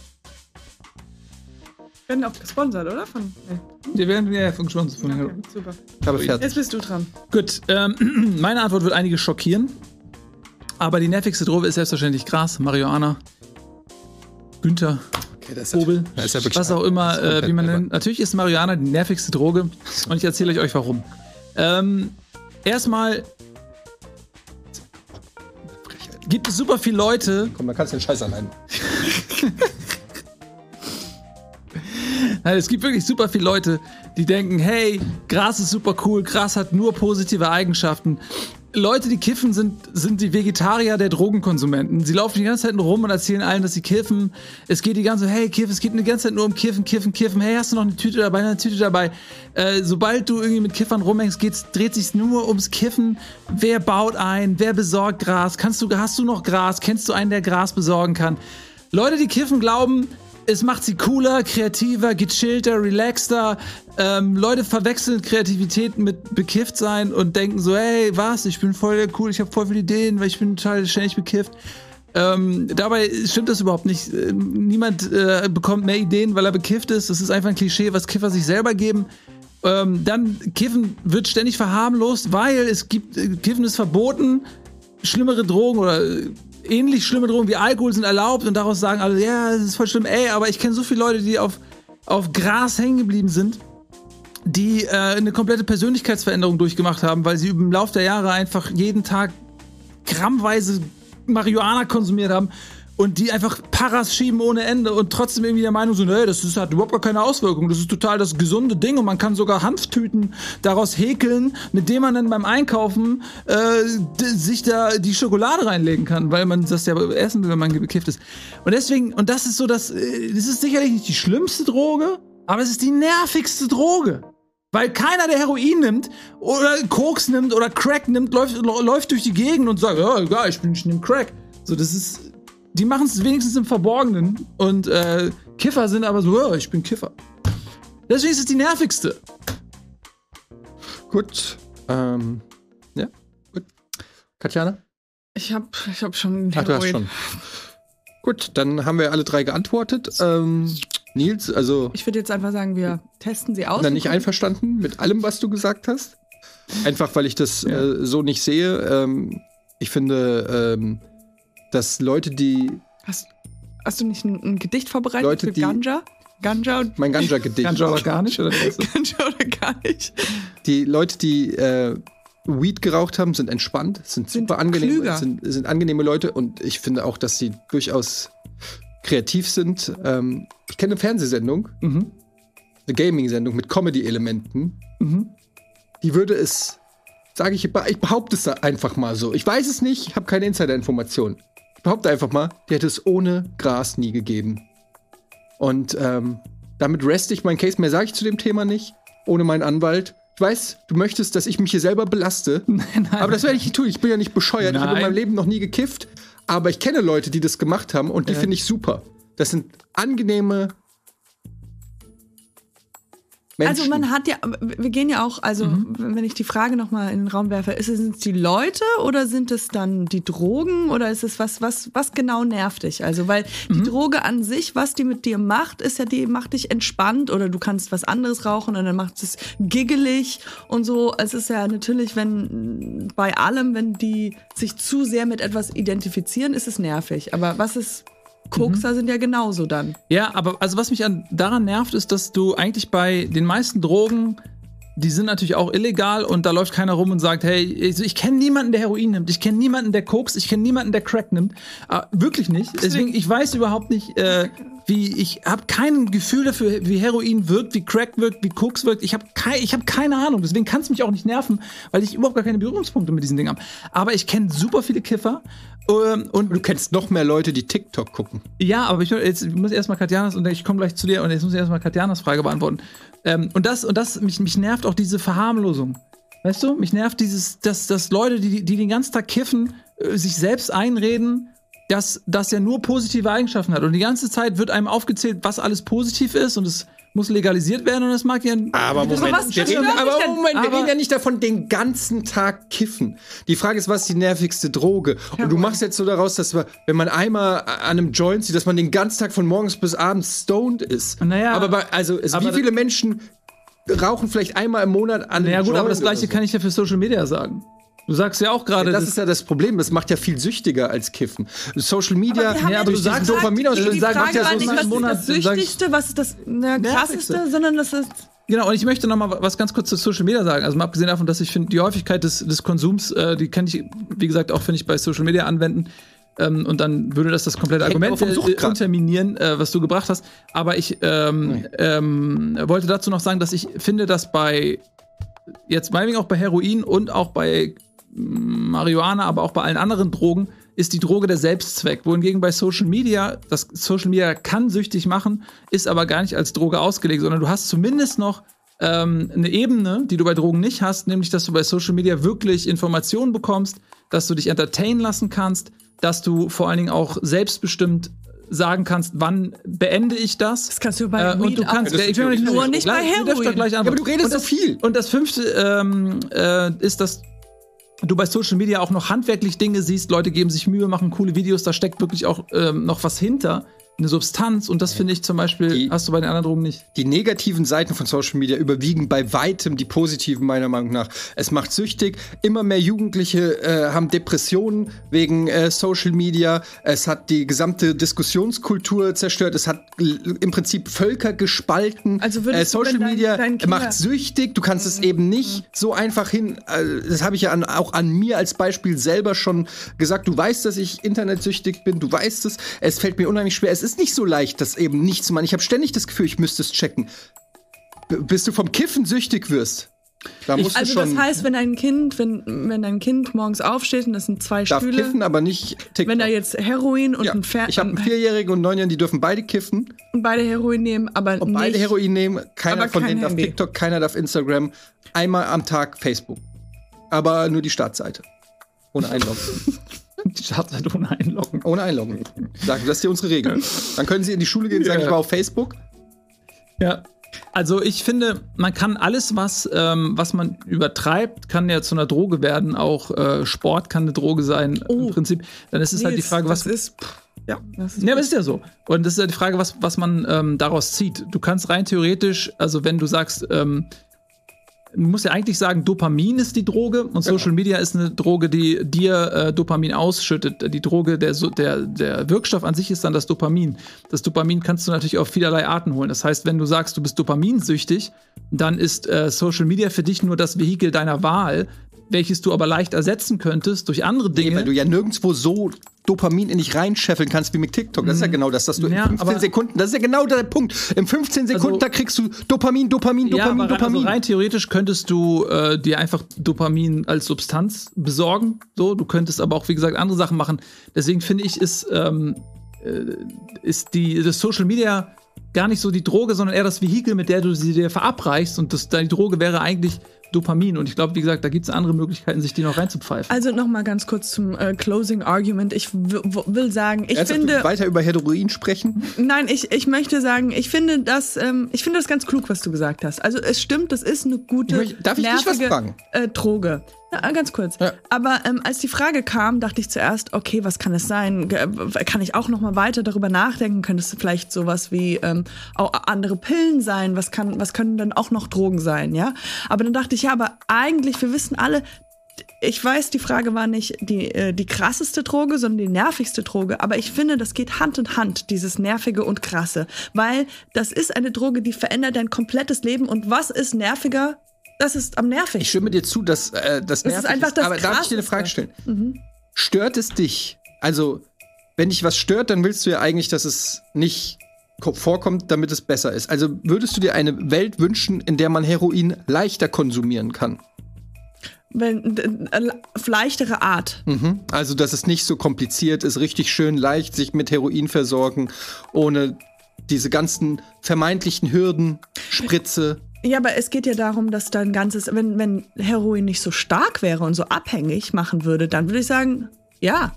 Wir werden auch gesponsert, oder? Von, nee.
Wir werden ja von schon von
Okay, super.
Fertig.
Jetzt bist du dran.
Gut, ähm, meine Antwort wird einige schockieren. Aber die nervigste Droge ist selbstverständlich Gras, Marihuana, Günther,
Okay, das
Obel,
das ja
was auch immer, äh, wie man nennt. Natürlich ist Marihuana die nervigste Droge und ich erzähle euch warum. Ähm, erstmal gibt es super viele Leute,
Komm, dann kannst du den Scheiß allein.
Nein, es gibt wirklich super viele Leute, die denken, hey, Gras ist super cool, Gras hat nur positive Eigenschaften. Leute, die kiffen, sind, sind die Vegetarier der Drogenkonsumenten. Sie laufen die ganze Zeit rum und erzählen allen, dass sie kiffen. Es geht die ganze Zeit, hey, kiff, es geht die ganze Zeit nur um Kiffen, Kiffen, Kiffen. Hey, hast du noch eine Tüte dabei, eine Tüte dabei? Äh, sobald du irgendwie mit Kiffern rumhängst, geht's, dreht sich nur ums Kiffen. Wer baut ein? Wer besorgt Gras? Kannst du, hast du noch Gras? Kennst du einen, der Gras besorgen kann? Leute, die kiffen, glauben, es macht sie cooler, kreativer, gechillter, relaxter. Ähm, Leute verwechseln Kreativität mit bekifft sein und denken so, hey, was, ich bin voll cool, ich habe voll viele Ideen, weil ich bin total ständig bekifft. Ähm, dabei stimmt das überhaupt nicht. Ähm, niemand äh, bekommt mehr Ideen, weil er bekifft ist. Das ist einfach ein Klischee, was Kiffer sich selber geben. Ähm, dann Kiffen wird ständig verharmlost, weil es gibt, äh, Kiffen ist verboten, schlimmere Drogen oder äh, ähnlich schlimme Drogen wie Alkohol sind erlaubt und daraus sagen alle, ja, das ist voll schlimm. Ey, aber ich kenne so viele Leute, die auf, auf Gras hängen geblieben sind, die äh, eine komplette Persönlichkeitsveränderung durchgemacht haben, weil sie im Laufe der Jahre einfach jeden Tag grammweise Marihuana konsumiert haben und die einfach Paras schieben ohne Ende und trotzdem irgendwie der Meinung sind, hey, das ist, hat überhaupt gar keine Auswirkung. Das ist total das gesunde Ding und man kann sogar Hanftüten daraus häkeln, mit dem man dann beim Einkaufen äh, sich da die Schokolade reinlegen kann, weil man das ja essen will, wenn man bekifft ist. Und deswegen, und das ist so das, äh, das ist sicherlich nicht die schlimmste Droge, aber es ist die nervigste Droge. Weil keiner, der Heroin nimmt oder Koks nimmt oder Crack nimmt, läuft, läuft durch die Gegend und sagt, ja, egal, ich bin ich nehm Crack. So, das ist. Die machen es wenigstens im Verborgenen. Und äh, Kiffer sind aber so, ja, ich bin Kiffer. Deswegen ist es die nervigste.
Gut. Ähm, ja, gut. Katjana?
Ich hab, ich hab schon
Ach, du hast schon. Gut, dann haben wir alle drei geantwortet. Ähm, Nils, also
Ich würde jetzt einfach sagen, wir testen sie aus.
dann
und
nicht einverstanden mit allem, was du gesagt hast. Einfach, weil ich das äh, so nicht sehe. Ähm, ich finde, ähm, dass Leute, die
Hast, hast du nicht ein, ein Gedicht vorbereitet
Leute,
für
die-
Ganja? Ganja und
mein Ganja-Gedicht,
Ganz oder gar nicht, oder was?
Ganja oder gar nicht?
die Leute, die äh, Weed geraucht haben, sind entspannt, sind
Sind
super angenehm, sind, sind angenehme Leute und ich finde auch, dass sie durchaus kreativ sind. Ähm, ich kenne eine Fernsehsendung,
Mhm.
eine Gaming-Sendung mit Comedy-Elementen.
Mhm.
Die würde es, sage ich, ich behaupte es einfach mal so. Ich weiß es nicht, ich habe keine Insider-Informationen. Ich behaupte einfach mal, die hätte es ohne Gras nie gegeben. Und ähm, damit reste ich meinen Case. Mehr sage ich zu dem Thema nicht, ohne meinen Anwalt. Ich weiß, du möchtest, dass ich mich hier selber belaste.
Nein, nein.
Aber das werde ich nicht tun. Ich bin ja nicht bescheuert. Ich habe in
Nein.
meinem Leben noch nie gekifft. Aber ich kenne Leute, die das gemacht haben und die
Ja.
finde ich super. Das sind angenehme Menschen.
Also man hat ja, wir gehen ja auch, also
Mhm.
wenn ich die Frage nochmal in den Raum werfe, ist es sind es die Leute oder sind es dann die Drogen oder ist es was, was, was genau nervt dich? Also weil
Mhm.
die Droge an sich, was die mit dir macht, ist ja, die macht dich entspannt oder du kannst was anderes rauchen und dann macht es giggelig und so. Es ist ja natürlich, wenn bei allem, wenn die sich zu sehr mit etwas identifizieren, ist es nervig. Aber was ist, Kokser sind ja genauso dann.
Ja, aber also was mich an, daran nervt, ist, dass du eigentlich bei den meisten Drogen, die sind natürlich auch illegal und da läuft keiner rum und sagt, hey, ich, ich kenne niemanden, der Heroin nimmt, ich kenne niemanden, der Koks, ich kenne niemanden, der Crack nimmt. Ah, wirklich nicht. Deswegen, ich weiß überhaupt nicht, äh, wie, ich habe kein Gefühl dafür, wie Heroin wirkt, wie Crack wirkt, wie Koks wirkt. Ich habe kei ich hab keine Ahnung. Deswegen kann es mich auch nicht nerven, weil ich überhaupt gar keine Berührungspunkte mit diesen Dingen habe. Aber ich kenne super viele Kiffer. Ähm, und
du kennst noch mehr Leute, die TikTok gucken.
ja, aber ich, jetzt, ich muss erstmal Katjanas und ich komme gleich zu dir und jetzt muss ich erstmal Katjanas Frage beantworten. Ähm, und das, und das, mich, mich nervt auch diese Verharmlosung. Weißt du, mich nervt dieses, dass, dass Leute, die, die den ganzen Tag kiffen, äh, sich selbst einreden, dass das ja nur positive Eigenschaften hat. Und die ganze Zeit wird einem aufgezählt, was alles positiv ist und es muss legalisiert werden und das mag ja.
Aber Moment,
was
wir reden, aber? Moment, wir
Aber-
reden ja nicht davon, den ganzen Tag kiffen. Die Frage ist, was ist die nervigste Droge? Und du machst jetzt so daraus, dass wir, wenn man einmal an einem Joint sieht, dass man den ganzen Tag von morgens bis abends stoned ist.
Naja,
aber bei, also es,
aber
wie viele Menschen rauchen vielleicht einmal im Monat an einem
Ja gut, aber das
Joint
gleiche
so?
kann ich ja für Social Media sagen. Du sagst ja auch gerade,
Das ist ja das Problem, das macht ja viel süchtiger als Kiffen. Social Media,
Aber
ja, aber du sagst-
Dopaminausstoß,
die
macht
Frage
ja
war
so
nicht, was ist
Monat,
das
sag ich-
Süchtigste, was ist das na, Krasseste,
Nervigste.
sondern das ist
Genau, und ich möchte noch mal was ganz kurz zu Social Media sagen. Also mal abgesehen davon, dass ich finde, die Häufigkeit des, des Konsums, äh, die kann ich, wie gesagt, auch finde ich bei Social Media anwenden. Ähm, und dann würde das das komplette
Hängt
Argument äh, unterminieren, äh, was du gebracht hast. Aber ich ähm, ähm, wollte dazu noch sagen, dass ich finde, dass bei jetzt meinetwegen auch bei Heroin und auch bei Marihuana, aber auch bei allen anderen Drogen ist die Droge der Selbstzweck. Wohingegen bei Social Media, das Social Media kann süchtig machen, ist aber gar nicht als Droge ausgelegt, sondern du hast zumindest noch ähm, eine Ebene, die du bei Drogen nicht hast, nämlich dass du bei Social Media wirklich Informationen bekommst, dass du dich entertainen lassen kannst, dass du vor allen Dingen auch selbstbestimmt sagen kannst, wann beende ich das.
Das kannst du bei
Äh, und du kannst, ja, ich will nicht
Nur nicht bei Heroin.
Gleich
aber du redest
und
so
das,
viel.
Und das fünfte ähm, äh, ist, dass du bei Social Media auch noch handwerklich Dinge siehst. Leute geben sich Mühe, machen coole Videos. Da steckt wirklich auch ähm, noch was hinter, eine Substanz. Und das finde ich zum Beispiel,
Die-
hast du bei den anderen Drogen nicht.
Die negativen Seiten von Social Media überwiegen bei weitem die positiven, meiner Meinung nach. Es macht süchtig. Immer mehr Jugendliche äh, haben Depressionen wegen äh, Social Media. Es hat die gesamte Diskussionskultur zerstört. Es hat im Prinzip Völker gespalten.
Also
äh, Social
dein-
Media
dein
macht süchtig. Du kannst es eben nicht so einfach hin. Äh, das habe ich ja an, auch an mir als Beispiel selber schon gesagt. Du weißt, dass ich internetsüchtig bin. Du weißt es. Es fällt mir unheimlich schwer. Es ist nicht so leicht, das eben nicht zu machen. Ich habe ständig das Gefühl, ich müsste es checken. B bis du vom Kiffen süchtig wirst, Da musst
Also
du schon.
das heißt, wenn ein Kind, wenn, wenn ein Kind morgens aufsteht und das sind zwei
darf
Stühle,
kiffen, aber nicht TikTok.
wenn da jetzt Heroin und
ja.
ein Fer
Ich habe einen Vierjährigen und einen Neunjährigen, die dürfen beide kiffen
und beide Heroin nehmen, aber
und
nicht,
beide Heroin nehmen. Keiner von
kein
denen darf. TikTok, keiner darf Instagram. Einmal am Tag Facebook. Aber nur die Startseite. Ohne Einloggen.
Die Startseite ohne Einloggen.
Ohne Einloggen. Sagen, das ist hier unsere Regel. Dann können Sie in die Schule gehen sagen,
Ja.
ich war auf Facebook.
Ja. Also ich finde, man kann alles, was, ähm, was man übertreibt, kann ja zu einer Droge werden. Auch äh, Sport kann eine Droge sein
Oh.
im Prinzip. Dann ist es halt die Frage, was.
ist, ja, das ist
Ja, aber ist ja so. Und das ist ja die Frage, was, was man ähm, daraus zieht. Du kannst rein theoretisch, also wenn du sagst, ähm, du musst ja eigentlich sagen, Dopamin ist die Droge und Social Media ist eine Droge, die dir äh, Dopamin ausschüttet. Die Droge, der, der, der Wirkstoff an sich ist dann das Dopamin. Das Dopamin kannst du natürlich auf vielerlei Arten holen. Das heißt, wenn du sagst, du bist dopaminsüchtig, dann ist äh, Social Media für dich nur das Vehikel deiner Wahl, welches du aber leicht ersetzen könntest durch andere Dinge.
Nee, weil du ja nirgendwo so Dopamin in dich reinscheffeln kannst wie mit TikTok. Das ist ja genau das, dass du
Ja,
in 15
aber-
Sekunden, das ist ja genau der Punkt. In 15 Sekunden,
Also-
da kriegst du Dopamin, Dopamin,
Ja,
Dopamin,
aber rein, also
Dopamin.
rein theoretisch könntest du äh, dir einfach Dopamin als Substanz besorgen. So, du könntest aber auch, wie gesagt, andere Sachen machen. Deswegen finde ich, ist, ähm, äh, ist die, das Social Media gar nicht so die Droge, sondern eher das Vehikel, mit der du sie dir verabreichst. Und das, die Droge wäre eigentlich Dopamin. Und ich glaube, wie gesagt, da gibt es andere Möglichkeiten, sich die noch reinzupfeifen.
Also noch mal ganz kurz zum äh, Closing Argument. Ich will sagen, ich
Ernsthaft,
finde,
weiter über Heroin sprechen.
nein, ich, ich möchte sagen, ich finde das, ähm, ich finde das ganz klug, was du gesagt hast. Also es stimmt, das ist eine gute,
Ich möchte- darf ich dich was
nervige
fragen?
Äh, Droge. Ja, ganz kurz.
Ja.
Aber ähm, als die Frage kam, dachte ich zuerst, okay, was kann es sein? Kann ich auch noch mal weiter darüber nachdenken? Könnte es vielleicht sowas wie ähm, auch andere Pillen sein? Was kann, was können dann auch noch Drogen sein? Ja. Aber dann dachte ich, ja, aber eigentlich, wir wissen alle, ich weiß, die Frage war nicht die, äh, die krasseste Droge, sondern die nervigste Droge. Aber ich finde, das geht Hand in Hand, dieses Nervige und Krasse. Weil das ist eine Droge, die verändert dein komplettes Leben. Und was ist nerviger? Das ist am nervigsten.
Ich stimme dir zu, dass äh, das,
Das ist einfach das
Aber darf ich dir eine Frage
Krasseste.
stellen? Stört es dich? Also, wenn dich was stört, dann willst du ja eigentlich, dass es nicht ko- vorkommt, damit es besser ist. Also würdest du dir eine Welt wünschen, in der man Heroin leichter konsumieren kann?
Wenn, äh, leichtere Art.
Mhm. Also, dass es nicht so kompliziert ist, richtig schön leicht sich mit Heroin versorgen, ohne diese ganzen vermeintlichen Hürden, Spritze.
Ja, aber es geht ja darum, dass dein ganzes, wenn, wenn Heroin nicht so stark wäre und so abhängig machen würde, dann würde ich sagen, ja,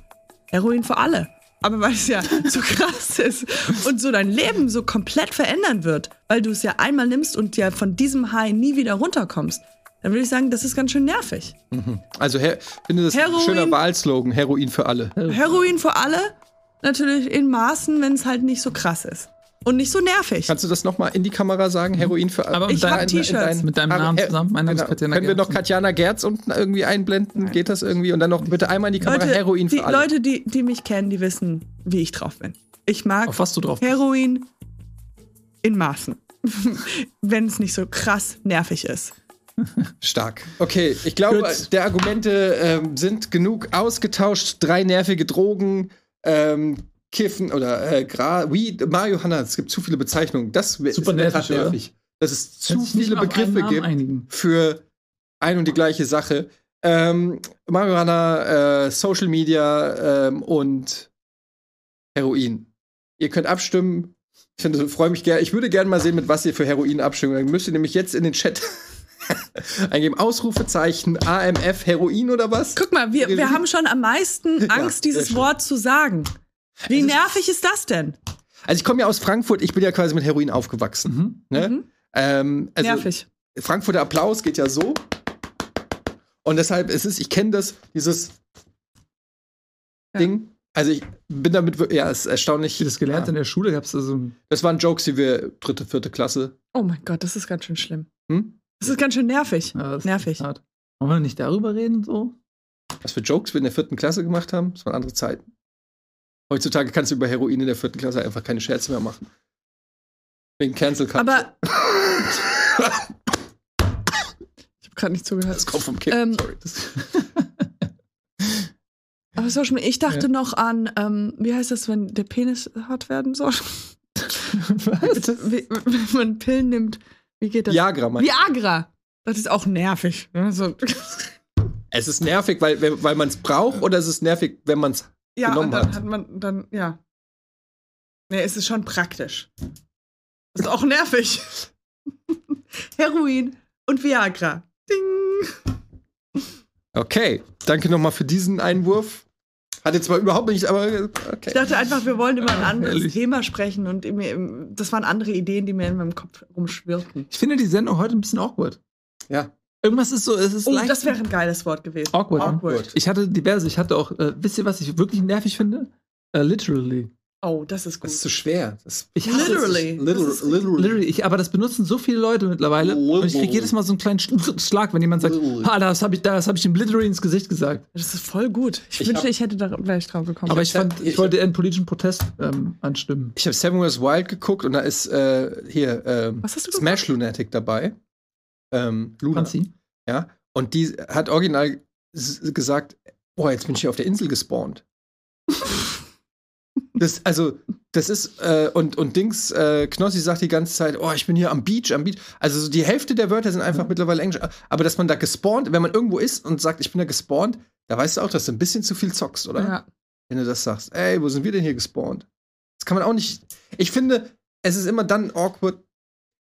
Heroin für alle. Aber weil es ja so krass ist und so dein Leben so komplett verändern wird, weil du es ja einmal nimmst und ja von diesem High nie wieder runterkommst, dann würde ich sagen, das ist ganz schön nervig.
Also, her finde das ein
Heroin-
schöner Wahlslogan, Heroin für alle.
Heroin für alle, natürlich in Maßen, wenn es halt nicht so krass ist. Und nicht so nervig.
Kannst du das noch mal in die Kamera sagen? Heroin für alle.
Aber mit
Ich hab
deinem-
T-Shirts.
mit deinem
Aber,
Namen
äh,
zusammen. Mein Name ist
Genau.
Katjana
Können wir noch. Katjana Gerz unten irgendwie einblenden? Geht das irgendwie? Und dann noch bitte einmal in die Kamera
Leute,
Heroin für
die,
alle.
Leute die, die mich kennen, die wissen, wie ich drauf bin. Ich mag
Auf was du drauf bist.
Heroin in Maßen. wenn es nicht so krass nervig ist.
Stark. Okay, ich glaube, der Argumente ähm, sind genug ausgetauscht. Drei nervige Drogen, ähm, Kiffen oder äh, Gra Weed, Marihuana. Es gibt zu viele Bezeichnungen. Das ist
Super
Tat
nervig, oder?
nervig. Dass es zu
nicht
viele Begriffe gibt
einigen.
für ein und die gleiche Sache. Ähm, Marihuana, äh, Social Media ähm, und Heroin. Ihr könnt abstimmen. Ich freue mich gerne. Ich würde gerne mal sehen, mit was ihr für Heroin abstimmt. Dann müsst ihr nämlich jetzt in den Chat eingeben Ausrufezeichen AMF Heroin oder was?
Guck mal, wir, wir haben schon am meisten
Ja,
Angst,
sehr
dieses
schön.
Wort zu sagen. Wie
Es ist-
nervig ist das denn?
Also ich komme ja aus Frankfurt. Ich bin ja quasi mit Heroin aufgewachsen.
Mhm.
Ne? Ähm, also
nervig.
Frankfurter Applaus geht ja so. Und deshalb ist es, ich kenne das, dieses
Ja.
Ding. Also ich bin damit, ja, es ist erstaunlich.
Wie das gelernt
ja.
in der Schule gab es da so
Das waren Jokes, die wir dritte, vierte Klasse.
Oh mein Gott, das ist ganz schön schlimm.
Hm?
Das ist ganz schön nervig.
Ja,
Nervig.
hart. Wollen wir nicht darüber reden so?
Was für Jokes wir in der vierten Klasse gemacht haben, das waren andere Zeiten. Heutzutage kannst du über Heroin in der vierten Klasse einfach keine Scherze mehr machen. Wegen Cancel Culture.
Aber ich habe gerade nicht zugehört.
das kommt vom Kick.
Ähm,
Sorry.
Aber so schlimm. Ich dachte noch an, ähm, wie heißt das, wenn der Penis hart werden soll?
Was?
Wie, wenn man Pillen nimmt, wie geht das?
Viagra, mein
Viagra. Das ist auch nervig. ne? So.
Es ist nervig, weil, weil man es braucht, oder es ist nervig, wenn man es
Ja, und dann
hat.
hat man dann, ja. Nee, es ist schon praktisch. Ist auch nervig. Heroin und Viagra. Ding.
Okay, danke nochmal für diesen Einwurf. Hatte zwar überhaupt nicht, aber
Ich
okay.
dachte einfach, wir wollen über ein anderes
herrlich.
Thema sprechen und das waren andere Ideen, die mir in meinem Kopf rumschwirrten.
Ich finde die Sendung heute ein bisschen awkward.
Ja.
Irgendwas ist so, es ist
Oh,
leicht.
das wäre ein geiles Wort gewesen.
awkward.
Awkward.
Ich hatte diverse, ich hatte auch, äh, wisst ihr, was ich wirklich nervig finde? Äh, literally.
Oh, das ist gut.
Das ist zu schwer. Das
Ich hasse
Literally.
Liter
Das ist-
literally.
Literally, ich, aber das benutzen so viele Leute mittlerweile. Und ich kriege jedes Mal so einen kleinen Sch- Schlag, wenn jemand sagt,
Literally.
ha, das habe ich, das hab ich dem Literally ins Gesicht gesagt.
Das ist voll gut. Ich,
Ich
wünschte,
hab-
ich hätte da gleich drauf gekommen.
Aber ich fand,
ich
ich wollte eher einen politischen Protest ähm, anstimmen.
Ich habe Seven Wars Wild geguckt und da ist äh, hier
Was hast du
Smash Lunatic dabei. Ähm, Luna.
Franzi?
Ja. Und die hat original gesagt, boah, jetzt bin ich hier auf der Insel gespawnt. das, also, das ist, äh, und, und Dings, äh, Knossi sagt die ganze Zeit, oh, ich bin hier am Beach, am Beach. Also so die Hälfte der Wörter sind einfach mittlerweile Englisch. Aber dass man da gespawnt, wenn man irgendwo ist und sagt, ich bin da gespawnt, da weißt du auch, dass du ein bisschen zu viel zockst, oder?
ja.
Wenn du das sagst. Ey, wo sind wir denn hier gespawnt? Das kann man auch nicht. Ich finde, es ist immer dann awkward,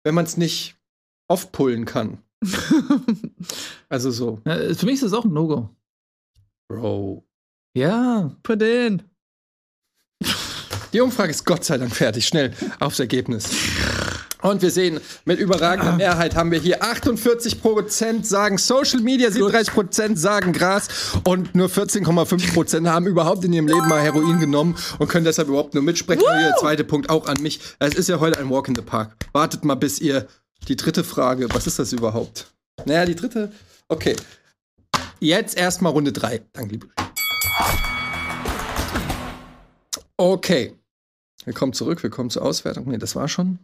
wenn man es nicht oft pullen kann. Also so,
für mich ist das auch ein No-Go.
Bro.
Ja.
Put in.
Die Umfrage ist Gott sei Dank fertig. Schnell aufs Ergebnis. Und wir sehen, mit überragender Mehrheit haben wir hier 48% sagen Social Media, 37% sagen Gras und nur 14,5% haben überhaupt in ihrem Leben mal Heroin genommen und können deshalb überhaupt nur mitsprechen. Und der zweite Punkt auch an mich. Es ist ja heute ein Walk in the Park. Wartet mal, bis ihr die dritte Frage, was ist das überhaupt? Naja, die dritte, okay. Jetzt erstmal Runde 3. Danke, liebe. Okay. Willkommen zurück, willkommen zur Auswertung. Nee, das war schon.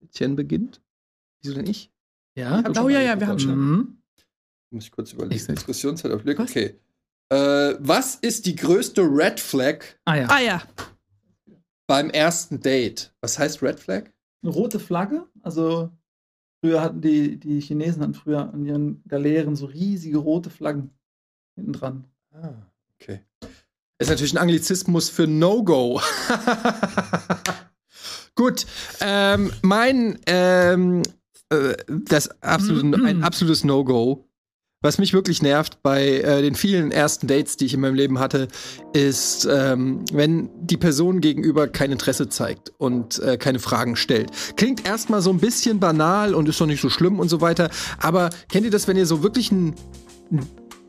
Etienne beginnt. Wieso denn ich?
Ja.
hab
Oh ja, ja, wir haben schon.
Mhm.
Muss ich kurz überlegen.
Ich
Diskussionszeit auf Glück.
Was?
Okay. Äh, was ist die größte Red Flag
Ah ja.
Ah ja.
beim ersten Date? Was heißt Red Flag?
Eine rote Flagge. Also früher hatten die, die Chinesen hatten früher an ihren Galeeren so riesige rote Flaggen hinten dran.
Ah, okay. Ist natürlich ein Anglizismus für No-Go. Gut, ähm, mein ähm, äh, das absolute, ein absolutes No-Go. Was mich wirklich nervt bei äh, den vielen ersten Dates, die ich in meinem Leben hatte, ist, ähm, wenn die Person gegenüber kein Interesse zeigt und äh, keine Fragen stellt. Klingt erstmal so ein bisschen banal und ist doch nicht so schlimm und so weiter. Aber kennt ihr das, wenn ihr so wirklich ein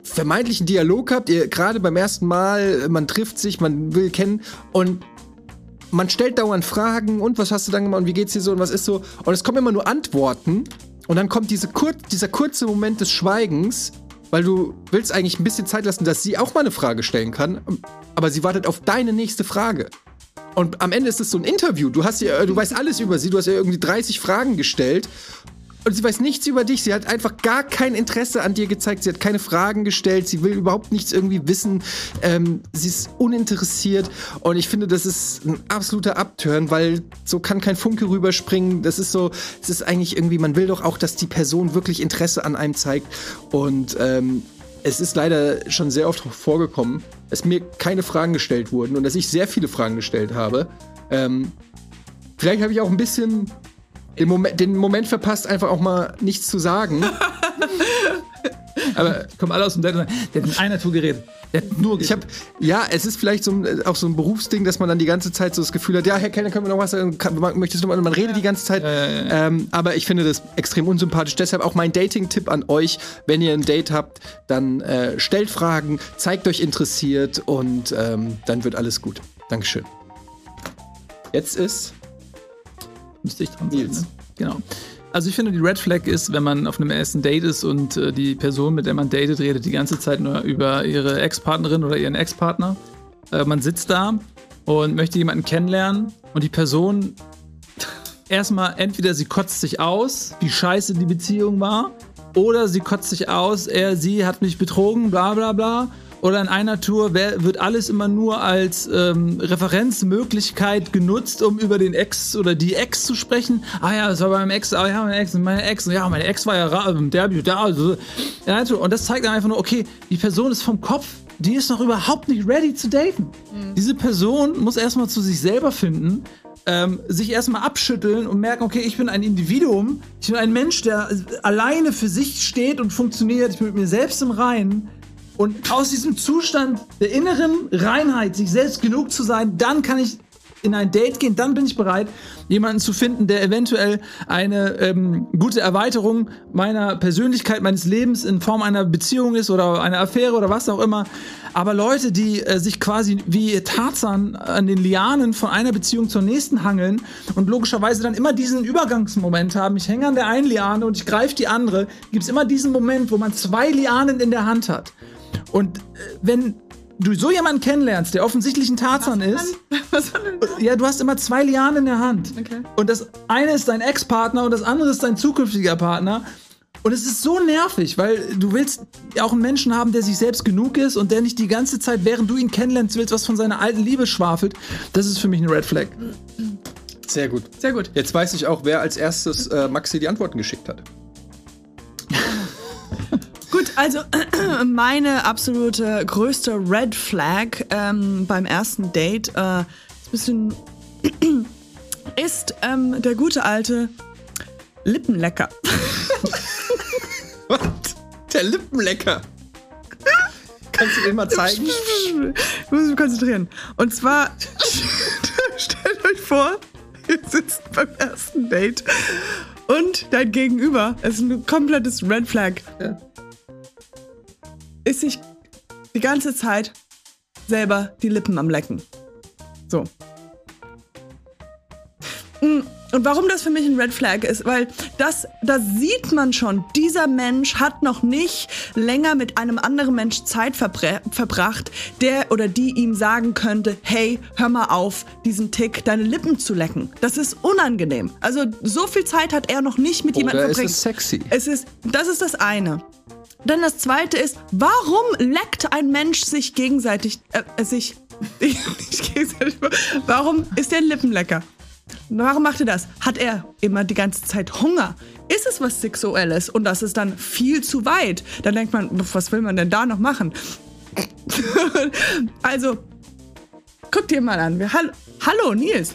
vermeintlichen Dialog habt, ihr gerade beim ersten Mal, man trifft sich, man will kennen und man stellt dauernd Fragen und was hast du dann gemacht und wie geht's dir so und was ist so und es kommen immer nur Antworten und dann kommt diese kur dieser kurze Moment des Schweigens, weil du willst eigentlich ein bisschen Zeit lassen, dass sie auch mal eine Frage stellen kann, aber sie wartet auf deine nächste Frage. Und am Ende ist es so ein Interview. Du hast ihr, du weißt alles über sie, du hast ihr irgendwie 30 Fragen gestellt und sie weiß nichts über dich. Sie hat einfach gar kein Interesse an dir gezeigt. Sie hat keine Fragen gestellt. Sie will überhaupt nichts irgendwie wissen. Ähm, sie ist uninteressiert. Und ich finde, das ist ein absoluter Abturn, weil so kann kein Funke rüberspringen. Das ist so, es ist eigentlich irgendwie, man will doch auch, dass die Person wirklich Interesse an einem zeigt. Und ähm, es ist leider schon sehr oft vorgekommen, dass mir keine Fragen gestellt wurden und dass ich sehr viele Fragen gestellt habe. Ähm, vielleicht habe ich auch ein bisschen den Moment, den Moment verpasst, einfach auch mal nichts zu sagen.
Aber kommen alle aus dem Date und sagen, der hat mit einer Tour geredet. Der hat nur
Ich habe, ja, es ist vielleicht so ein, auch so ein Berufsding, dass man dann die ganze Zeit so das Gefühl hat, ja, Herr Kellner, können wir noch was sagen? Kann, man- möchtest du mal? Man redet die ganze Zeit. Ähm, aber ich finde das extrem unsympathisch. Deshalb auch mein Dating-Tipp an euch, wenn ihr ein Date habt, dann äh, stellt Fragen, zeigt euch interessiert und ähm, dann wird alles gut. Dankeschön. Jetzt ist
Müsste ich dran sein.
Nils.
Ne? Genau. Also ich finde, die Red Flag ist, wenn man auf einem ersten Date ist und äh, die Person, mit der man datet, redet die ganze Zeit nur über ihre Ex-Partnerin oder ihren Ex-Partner. Äh, man sitzt da und möchte jemanden kennenlernen und die Person erstmal entweder sie kotzt sich aus, wie scheiße die Beziehung war, oder sie kotzt sich aus, er, sie hat mich betrogen, bla bla bla. Oder in einer Tour wird alles immer nur als ähm, Referenzmöglichkeit genutzt, um über den Ex oder die Ex zu sprechen. Ah ja, das war beim Ex, ah ja, meine Ex, meine Ex, ja, meine Ex war ja ra- der, der, also, ja, und das zeigt dann einfach nur, okay, die Person ist vom Kopf, die ist noch überhaupt nicht ready zu daten. Diese Person muss erstmal zu sich selber finden, ähm, sich erstmal abschütteln und merken, okay, ich bin ein Individuum, ich bin ein Mensch, der alleine für sich steht und funktioniert, ich bin mit mir selbst im Reinen. Und aus diesem Zustand der inneren Reinheit, sich selbst genug zu sein, dann kann ich in ein Date gehen, dann bin ich bereit, jemanden zu finden, der eventuell eine ähm, gute Erweiterung meiner Persönlichkeit, meines Lebens in Form einer Beziehung ist oder einer Affäre oder was auch immer. Aber Leute, die äh, sich quasi wie Tarzan an den Lianen von einer Beziehung zur nächsten hangeln und logischerweise dann immer diesen Übergangsmoment haben, ich hänge an der einen Liane und ich greife die andere, gibt es immer diesen Moment, wo man zwei Lianen in der Hand hat. Und äh, wenn du so jemanden kennenlernst, der offensichtlich ein Tarzan ist, ja, du hast immer zwei Lianen in der Hand.
Okay.
Und das eine ist dein Ex-Partner und das andere ist dein zukünftiger Partner. Und es ist so nervig, weil du willst auch einen Menschen haben, der sich selbst genug ist und der nicht die ganze Zeit, während du ihn kennenlernst, willst, was von seiner alten Liebe schwafelt. Das ist für mich eine Red Flag.
Sehr gut.
Sehr gut.
Jetzt weiß ich auch, wer als erstes äh, Maxi die Antworten geschickt hat.
Gut, also meine absolute größte Red Flag ähm, beim ersten Date äh, ist, ein bisschen, ist ähm, der gute alte Lippenlecker.
Was? Der Lippenlecker. Kannst du den mal zeigen?
Ich muss mich konzentrieren. Und zwar, stellt euch vor, ihr sitzt beim ersten Date und dein Gegenüber, ist ein komplettes Red Flag,
Ja.
Ist sich die ganze Zeit selber die Lippen am Lecken. So. Und warum das für mich ein Red Flag ist, weil das, das sieht man schon. Dieser Mensch hat noch nicht länger mit einem anderen Mensch Zeit verbra verbracht, der oder die ihm sagen könnte, hey, hör mal auf, diesen Tick, deine Lippen zu lecken. Das ist unangenehm. Also so viel Zeit hat er noch nicht mit jemandem
Oder ist
verbringt.
es sexy?
Es ist, das ist das eine. Dann das zweite ist, warum leckt ein Mensch sich gegenseitig, äh, sich, warum ist der Lippenlecker? Warum macht er das? Hat er immer die ganze Zeit Hunger? Ist es was Sexuelles und das ist dann viel zu weit? Dann denkt man, was will man denn da noch machen? also, guck dir mal an. Wir, hallo, hallo, Nils.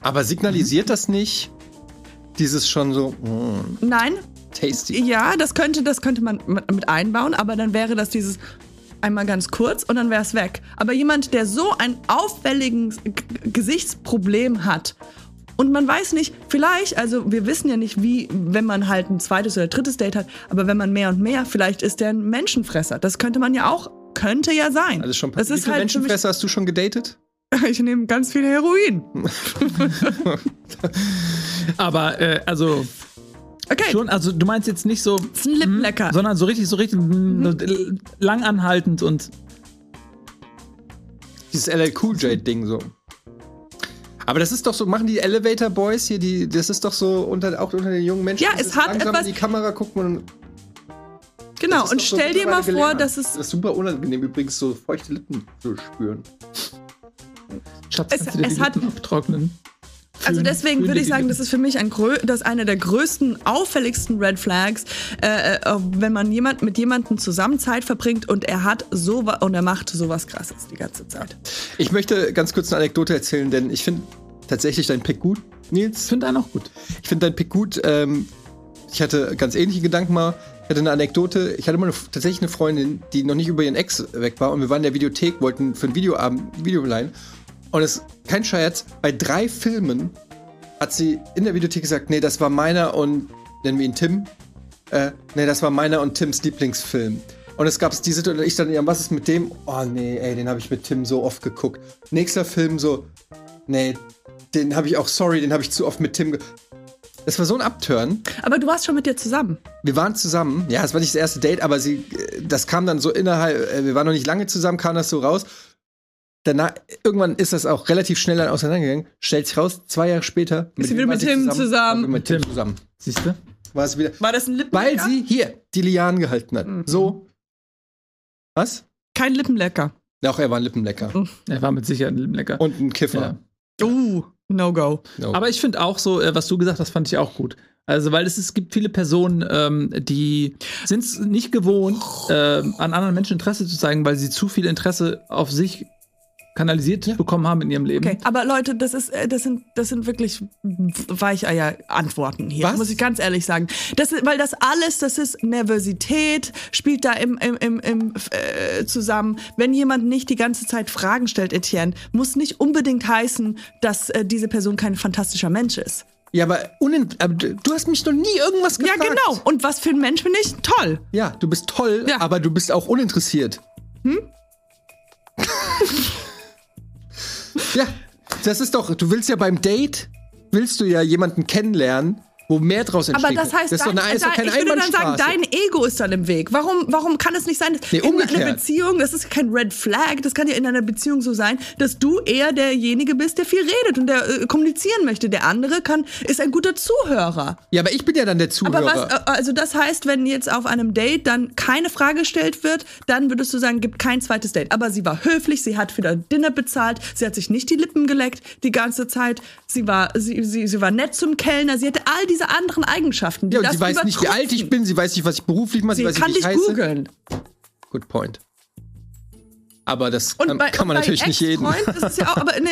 Aber signalisiert das nicht dieses schon so mm,
Nein,
tasty?
Ja, das könnte, das könnte man mit einbauen, aber dann wäre das dieses einmal ganz kurz und dann wäre es weg. Aber jemand, der so ein auffälliges Gesichtsproblem hat und man weiß nicht, vielleicht, also wir wissen ja nicht, wie, wenn man halt ein zweites oder drittes Date hat, aber wenn man mehr und mehr, vielleicht ist der ein Menschenfresser. Das könnte man ja auch, könnte ja sein.
Also schon
das ist halt
Menschenfresser hast du schon gedatet?
Ich nehme ganz viel Heroin.
Aber, äh, also,
Okay,
schon, also du meinst jetzt nicht so,
das ist ein Lippenlecker.
sondern so richtig, so richtig mm, lang anhaltend und
Dieses LL Cool J Ding so. Aber das ist doch so, machen die Elevator Boys hier, die, das ist doch so unter, auch unter den jungen Menschen.
Ja, es hat
langsam
etwas-
in die Kamera guckt man und
genau, und
doch so
stell dir mal vor, dass es
Das ist super unangenehm übrigens, so feuchte Lippen zu spüren.
Schatz,
Es-
kannst du dir
es
die
hat-
Lippen abtrocknen?
Also deswegen würde ich sagen, das ist für mich ein das eine der größten, auffälligsten Red Flags, äh, äh, wenn man jemand mit jemandem zusammen Zeit verbringt und er hat so und er macht sowas krasses die ganze Zeit.
Ich möchte ganz kurz eine Anekdote erzählen, denn ich finde tatsächlich deinen Pick gut,
Ich
Nils.
finde einen auch gut.
Ich finde deinen Pick gut. Ähm, ich hatte ganz ähnliche Gedanken mal. Ich hatte eine Anekdote. Ich hatte mal eine, tatsächlich eine Freundin, die noch nicht über ihren Ex weg war und wir waren in der Videothek, wollten für ein Videoabend Video leihen. Und es kein Scherz, bei drei Filmen hat sie in der Videothek gesagt, nee, das war meiner und nennen wir ihn Tim. Äh, nee, das war meiner und Tims Lieblingsfilm. Und es gab die Situation, ich dann, ja, was ist mit dem? Oh nee, ey, den habe ich mit Tim so oft geguckt. Nächster Film so, nee, den habe ich auch, sorry, den habe ich zu oft mit Tim Das war so ein Upturn.
Aber du warst schon mit dir zusammen.
Wir waren zusammen, ja, es war nicht das erste Date, aber sie, äh, das kam dann so innerhalb, äh, wir waren noch nicht lange zusammen, kam das so raus. Danach, irgendwann ist das auch relativ schnell dann auseinandergegangen. Stellt sich raus, zwei Jahre später.
sie
wem
wieder mit
sie
Tim zusammen?
War mit Tim zusammen.
Siehst du?
War es wieder.
War das ein
Weil
Lippenlecker?
sie, hier, die Lianen gehalten hat.
Mhm.
So. Was?
Kein Lippenlecker.
Auch er war ein Lippenlecker.
Er war mit Sicherheit ein lecker.
Und ein Kiffer.
Ja.
Uh, no go.
No.
Aber ich finde auch so, äh, was du gesagt hast, fand ich auch gut. Also, weil es, es gibt viele Personen, ähm, die sind es nicht gewohnt, ähm, an anderen Menschen Interesse zu zeigen, weil sie zu viel Interesse auf sich kanalisiert bekommen haben in ihrem Leben.
Okay, aber Leute, das ist, äh, das sind, das sind wirklich Weicheier-Antworten hier,
Was?
muss ich ganz ehrlich sagen. Das weil das alles, das ist Nervosität, spielt da im, im, im, im äh, zusammen. Wenn jemand nicht die ganze Zeit Fragen stellt, Etienne, muss nicht unbedingt heißen, dass äh, diese Person kein fantastischer Mensch ist.
ja, aber, aber du du hast mich noch nie irgendwas gefragt.
Ja, genau. Und was für ein Mensch bin ich? Toll.
Ja, du bist toll,
Ja.
aber du bist auch uninteressiert. Hm? ja, das ist doch, du willst ja beim Date, willst du ja jemanden kennenlernen, wo mehr draus
Aber
entsteht.
das heißt,
das ist doch eine, ist doch keine
ich würde dann sagen, dein Ego ist dann im Weg. Warum, warum kann es nicht sein, dass
Nee,
in einer Beziehung, das ist kein Red Flag, das kann ja in einer Beziehung so sein, dass du eher derjenige bist, der viel redet und der äh, kommunizieren möchte. Der andere kann, ist ein guter Zuhörer.
ja, aber ich bin ja dann der Zuhörer.
Aber was, äh, also das heißt, wenn jetzt auf einem Date dann keine Frage gestellt wird, dann würdest du sagen, gibt kein zweites Date. Aber sie war höflich, sie hat für das Dinner bezahlt, sie hat sich nicht die Lippen geleckt die ganze Zeit, sie war, sie, sie, sie war nett zum Kellner, sie hatte all diese anderen Eigenschaften. Die
ja, und sie weiß nicht, wie alt ich bin, sie weiß nicht, was ich beruflich mache, sie,
Sie
weiß
kann
nicht, wie
dich
ich heiße.
googeln.
Good point. Aber das kann,
bei,
kann man natürlich nicht jeden.
Ex-Freund ist es ja auch, aber nee,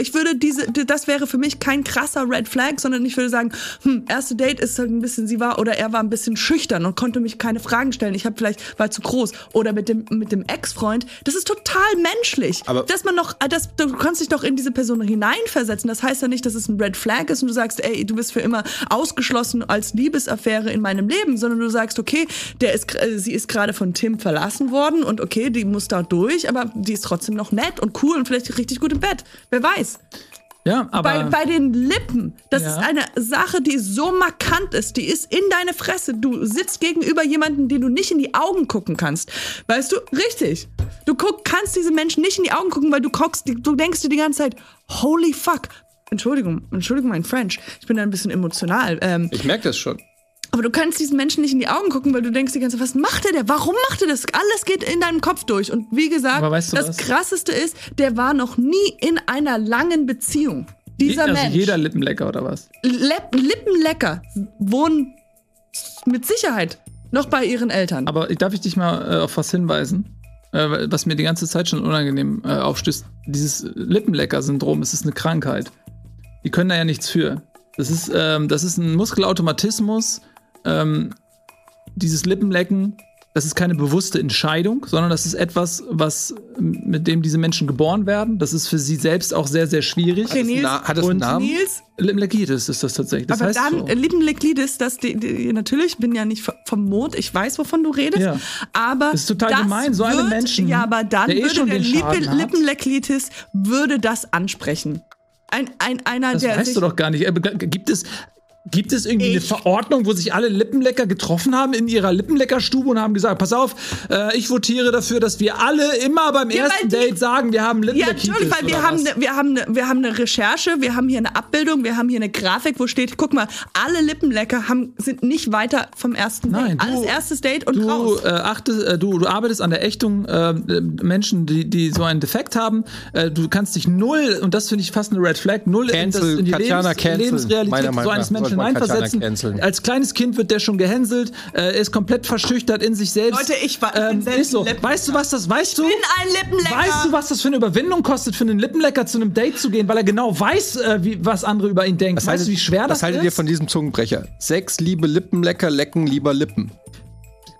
ich würde diese, das wäre für mich kein krasser Red Flag, sondern ich würde sagen, hm, erste Date ist halt ein bisschen, sie war oder er war ein bisschen schüchtern und konnte mich keine Fragen stellen. Ich habe vielleicht war zu groß oder mit dem mit dem Ex-Freund. Das ist total menschlich,
Aber-
dass man noch, äh, das, du kannst dich doch in diese Person hineinversetzen. Das heißt ja nicht, dass es ein Red Flag ist und du sagst, ey, du bist für immer ausgeschlossen als Liebesaffäre in meinem Leben, sondern du sagst, okay, der ist, äh, sie ist gerade von Tim verlassen worden und okay, die muss da durch, aber die ist trotzdem noch nett und cool und vielleicht richtig gut im Bett. Wer weiß.
Ja, aber
Bei, bei den Lippen, das
Ja.
ist eine Sache, die so markant ist, die ist in deine Fresse. Du sitzt gegenüber jemanden, den du nicht in die Augen gucken kannst. Weißt du, richtig. Du guck, kannst diese Menschen nicht in die Augen gucken, weil du guckst, du denkst dir die ganze Zeit, holy fuck. Entschuldigung, Entschuldigung, mein French. Ich bin da ein bisschen emotional. Ähm,
Ich merke das schon.
Aber du kannst diesen Menschen nicht in die Augen gucken, weil du denkst die ganze Zeit, was macht er der? Warum macht er das? Alles geht in deinem Kopf durch. Und wie gesagt,
weißt du
das
was?
Krasseste ist, der war noch nie in einer langen Beziehung. Dieser
also
Mensch.
jeder Lippenlecker oder was?
Lepp, Lippenlecker wohnen mit Sicherheit noch bei ihren Eltern.
Aber darf ich dich mal äh, auf was hinweisen? Äh, was mir die ganze Zeit schon unangenehm äh, aufstößt. Dieses Lippenlecker-Syndrom, es ist eine Krankheit. Die können da ja nichts für. Das ist, ähm, das ist ein Muskelautomatismus. Ähm, dieses Lippenlecken, das ist keine bewusste Entscheidung, sondern das ist etwas, was mit dem diese Menschen geboren werden. Das ist für sie selbst auch sehr, sehr schwierig.
Okay, Nils,
Na, hat das einen Namen?
Nils,
Lippenleckitis ist das tatsächlich. Das
aber
heißt
dann
so.
äh, Lippenlecklitis, das die, die, natürlich, ich bin ja nicht vom Mond, ich weiß, wovon du redest,
Ja.
aber
Das ist total gemein, so einen
wird,
Menschen,
Ja, aber dann
der eh
würde
schon
der
den Schaden
Lippe,
hat.
Lippenlecklitis würde das ansprechen. Ein, ein, einer,
Das
der
weißt du doch gar nicht. Äh, Gibt es, gibt es irgendwie eine
Ich-
Verordnung, wo sich alle Lippenlecker getroffen haben in ihrer Lippenleckerstube und haben gesagt, pass auf, äh, ich votiere dafür, dass wir alle immer beim
Ja,
ersten
die-
Date sagen, wir haben
Ja,
Lippenleckitis.
natürlich, weil wir haben, ne, wir, haben ne, wir haben eine Recherche, wir haben hier eine Abbildung, wir haben hier eine Grafik, wo steht, guck mal, alle Lippenlecker haben, sind nicht weiter vom ersten
Nein,
Date.
du-
Alles erstes Date und
Du,
raus.
äh, achtest, äh, du, du arbeitest an der Ächtung äh, Menschen, die, die so einen Defekt haben. Äh, du kannst dich null, und das finde ich fast eine Red Flag, null in,
Cancel,
das, in die
Tatjana
Lebens,
cancel.
Lebensrealität so eines Menschen hineinversetzen. Als kleines Kind wird der schon gehänselt, äh, er ist komplett verschüchtert in sich selbst.
Leute, ich war- ich bin
ähm,
selbst
ist so. Weißt du, was das weißt du?
bin ein Lippenlecker.
Weißt du, was das für eine Überwindung kostet, für einen Lippenlecker zu einem Date zu gehen, weil er genau weiß, äh, wie, was andere über ihn denken.
Was
weißt
haltet,
du, wie schwer das
was haltet
ist?
ihr von diesem Zungenbrecher? Sechs liebe Lippenlecker lecken lieber Lippen.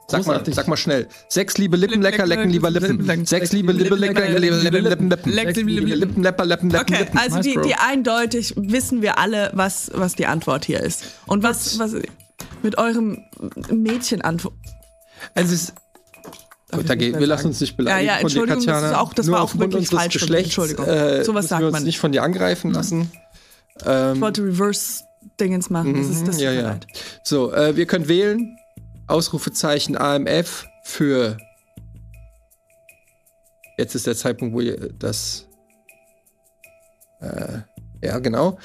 Sag mal, sag mal schnell. Sechs liebe Lippenlecker lecken lieber Lippen.
Lippen-
Sechs liebe Lippenlecker lecken lieber Lippen. Lippen, Lippen. Lippen, Lippen, Lepper, Lippen, Lippen,
Okay,
Lippen.
also die, die eindeutig wissen wir alle, was, was die Antwort hier ist. Und was, was mit eurem Mädchen antwort.
Also es ist Gut, da geht, wir lassen uns nicht
Ja,
beleidigen
ja,
von dir,
Entschuldigung, das
Katjana.
ist auch- das
Nur
war auch wirklich falsch von
Geschlechts,
Entschuldigung.
Äh,
Sowas
müssen
sagt
wir uns
man.
nicht von dir angreifen lassen. Ähm,
Ich wollte Reverse-Dingens machen. Das ist das
ja,
mir
ja.
leid.
So, äh, wir können wählen. Ausrufezeichen AMF für. Jetzt ist der Zeitpunkt, wo ihr das. Äh, ja, genau.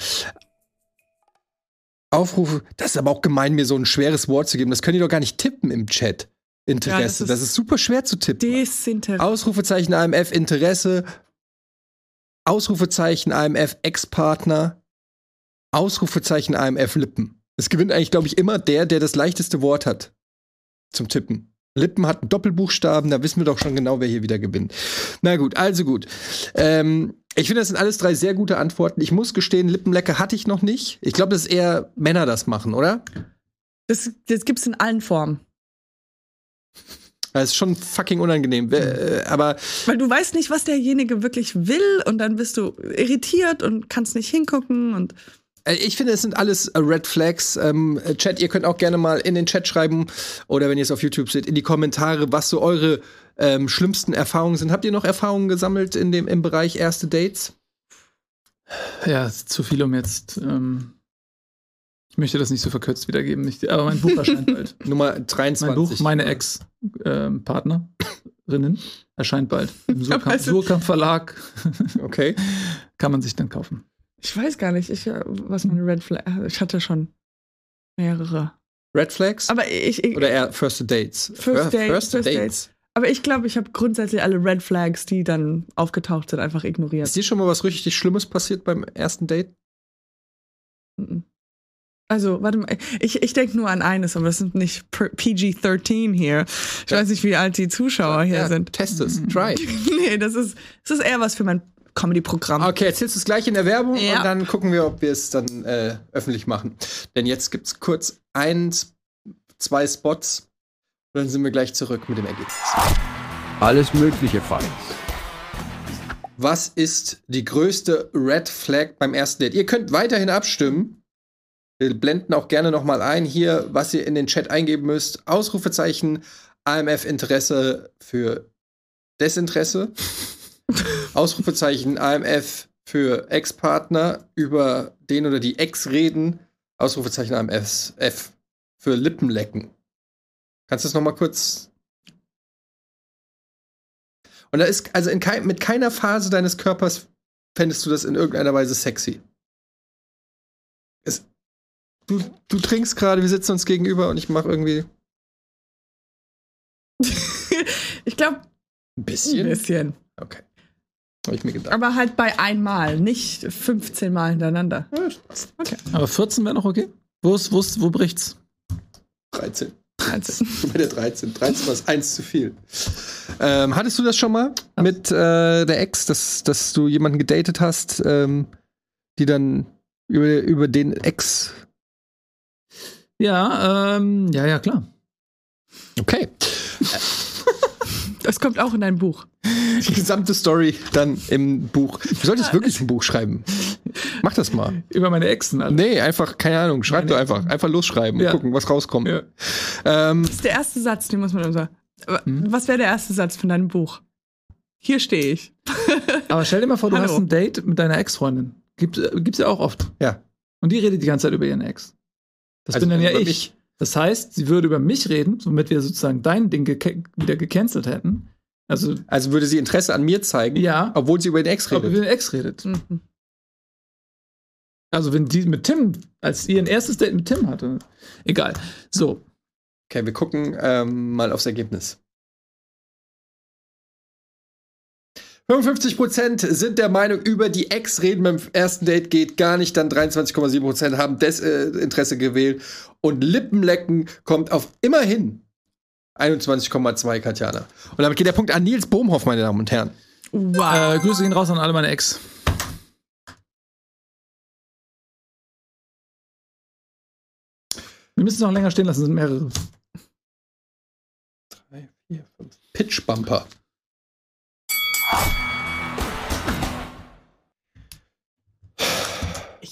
Aufrufe, das ist aber auch gemein, mir so ein schweres Wort zu geben. Das können die doch gar nicht tippen im Chat. Interesse.
Ja,
das,
das
ist,
ist-
super schwer zu tippen.
Desinteresse.
Ausrufezeichen AMF Interesse. Ausrufezeichen AMF Ex-Partner. Ausrufezeichen AMF Lippen. Es gewinnt eigentlich, glaube ich, immer der, der das leichteste Wort hat zum Tippen. Lippen hat einen Doppelbuchstaben, da wissen wir doch schon genau, wer hier wieder gewinnt. Na gut, also gut. Ähm, ich finde, das sind alles drei sehr gute Antworten. Ich muss gestehen, Lippenlecke hatte ich noch nicht. Ich glaube, dass eher Männer das machen, oder?
Das, das gibt's in allen Formen.
Das ist schon fucking unangenehm. Äh, Aber
Weil du weißt nicht, was derjenige wirklich will und dann bist du irritiert und kannst nicht hingucken und
Ich finde, es sind alles äh, Red Flags. Ähm, äh, Chat, ihr könnt auch gerne mal in den Chat schreiben oder wenn ihr es auf YouTube seht, in die Kommentare, was so eure ähm, schlimmsten Erfahrungen sind. Habt ihr noch Erfahrungen gesammelt in dem, im Bereich erste Dates?
Ja, zu viel, um jetzt. Ähm, ich möchte das nicht so verkürzt wiedergeben. Ich, aber mein Buch erscheint bald.
Nummer 23.
Mein Buch, meine Ex-Partnerinnen, erscheint bald. Im Surkamp,
du-
Surkamp Verlag
Okay.
kann man sich dann kaufen.
Ich weiß gar nicht, ich, äh, was meine Red Flag. Ich hatte schon mehrere.
Red Flags?
Aber ich, ich
oder eher First Dates?
First Date,
First
First
Dates.
aber ich glaube, ich habe grundsätzlich alle Red Flags, die dann aufgetaucht sind, einfach ignoriert.
Ist dir schon mal was richtig Schlimmes passiert beim ersten Date?
Also, warte mal, ich, ich denke nur an eines, aber das sind nicht P- PG-13 hier. Ich
Ja.
weiß nicht, wie alt die Zuschauer hier
Ja,
sind.
Test es. Try.
nee, das ist, das ist eher was für mein Comedy-Programm.
Okay, erzählst du es gleich in der Werbung
Ja.
und dann gucken wir, ob wir es dann äh, öffentlich machen. Denn jetzt gibt es kurz eins, zwei Spots und dann sind wir gleich zurück mit dem Ergebnis.
Alles mögliche Fights.
Was ist die größte Red Flag beim ersten Date? Ihr könnt weiterhin abstimmen. Wir blenden auch gerne noch mal ein hier, was ihr in den Chat eingeben müsst. Ausrufezeichen AMF Interesse für Desinteresse. Ausrufezeichen AMF für Ex-Partner über den oder die Ex reden. Ausrufezeichen AMF F für Lippenlecken. Kannst du das noch mal kurz und da ist, also in kei mit keiner Phase deines Körpers fändest du das in irgendeiner Weise sexy. Es, du, du trinkst gerade, wir sitzen uns gegenüber und ich mache irgendwie
ich glaube,
ein
ein
bisschen.
bisschen.
Okay. Habe ich mir gedacht.
Aber halt bei einmal, nicht 15 Mal hintereinander. Okay.
Aber 14 wäre noch okay? Wo, ist, wo, ist, wo bricht's?
13.
Also,
Bei der 13. 13 war es eins zu viel. Ähm, hattest du das schon mal mit äh, der Ex, dass, dass du jemanden gedatet hast, ähm, die dann über, über den Ex.
Ja, ähm, ja, ja, klar.
Okay.
Das kommt auch in dein Buch.
Die gesamte Story dann im Buch. Du solltest wirklich ein Buch schreiben. Mach das mal.
Über meine Exen. alle.
Nee, einfach, keine Ahnung, schreib
Meine
doch einfach. Einfach losschreiben
Ja.
und gucken, was rauskommt.
Ja.
Ähm,
Das ist der erste Satz, den muss man immer sagen.
Hm?
Was wäre der erste Satz von deinem Buch? Hier stehe ich.
Aber stell dir mal vor, du
Hallo.
hast ein Date mit deiner Ex-Freundin. Gibt, äh, gibt's ja auch oft.
Ja.
Und die redet die ganze Zeit über ihren Ex. Das
Also
bin dann ja ich.
mich.
Das heißt, sie würde über mich reden, womit wir sozusagen dein Ding geke wieder gecancelt hätten. Also,
also würde sie Interesse an mir zeigen,
ja,
obwohl sie über den Ex
ob über
redet.
den Ex redet.
Mhm.
Also, wenn die mit Tim, als ihr ein erstes Date mit Tim hatte. Egal. So.
Okay, wir gucken ähm, mal aufs Ergebnis. 55% sind der Meinung, über die Ex reden beim ersten Date geht gar nicht. Dann 23,7% haben das äh, Interesse gewählt. Und Lippenlecken kommt auf immerhin 21,2 Katjana. Und damit geht der Punkt an Nils Bohmhoff, meine Damen und Herren.
Wow.
Äh, Grüße gehen raus an alle meine Ex. Wir müssen es noch länger stehen lassen, es sind mehrere.
Drei, vier, fünf. Pitch Bumper.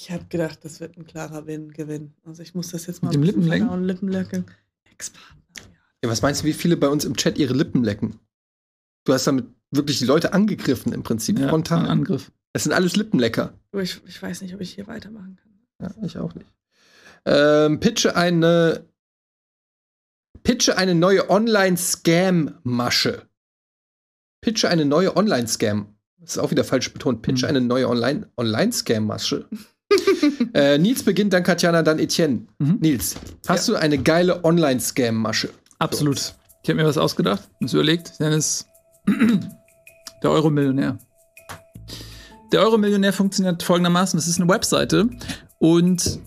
Ich habe gedacht, das wird ein klarer Win Gewinn. Also ich muss das jetzt mal
Mit dem Lippenlecken?
Ex-Partner.
Ja, was meinst du, wie viele bei uns im Chat ihre Lippen lecken? Du hast damit wirklich die Leute angegriffen im Prinzip,
Ja,
frontal.
ein Angriff.
Es sind alles Lippenlecker.
Ich, ich weiß nicht, ob ich hier weitermachen kann.
Ja, ich auch nicht. Ähm, pitche eine. Pitche eine neue Online-Scam-Masche. Pitche eine neue Online-Scam. Das ist auch wieder falsch betont. Pitche
Hm.
eine neue Online- Online-Scam-Masche. äh, Nils beginnt, dann Katjana, dann Etienne. Nils, hast du eine geile Online-Scam-Masche?
Absolut. Ich habe mir was ausgedacht, uns überlegt. Ich nenne es der Euro-Millionär. Der Euro-Millionär funktioniert folgendermaßen: Das ist eine Webseite und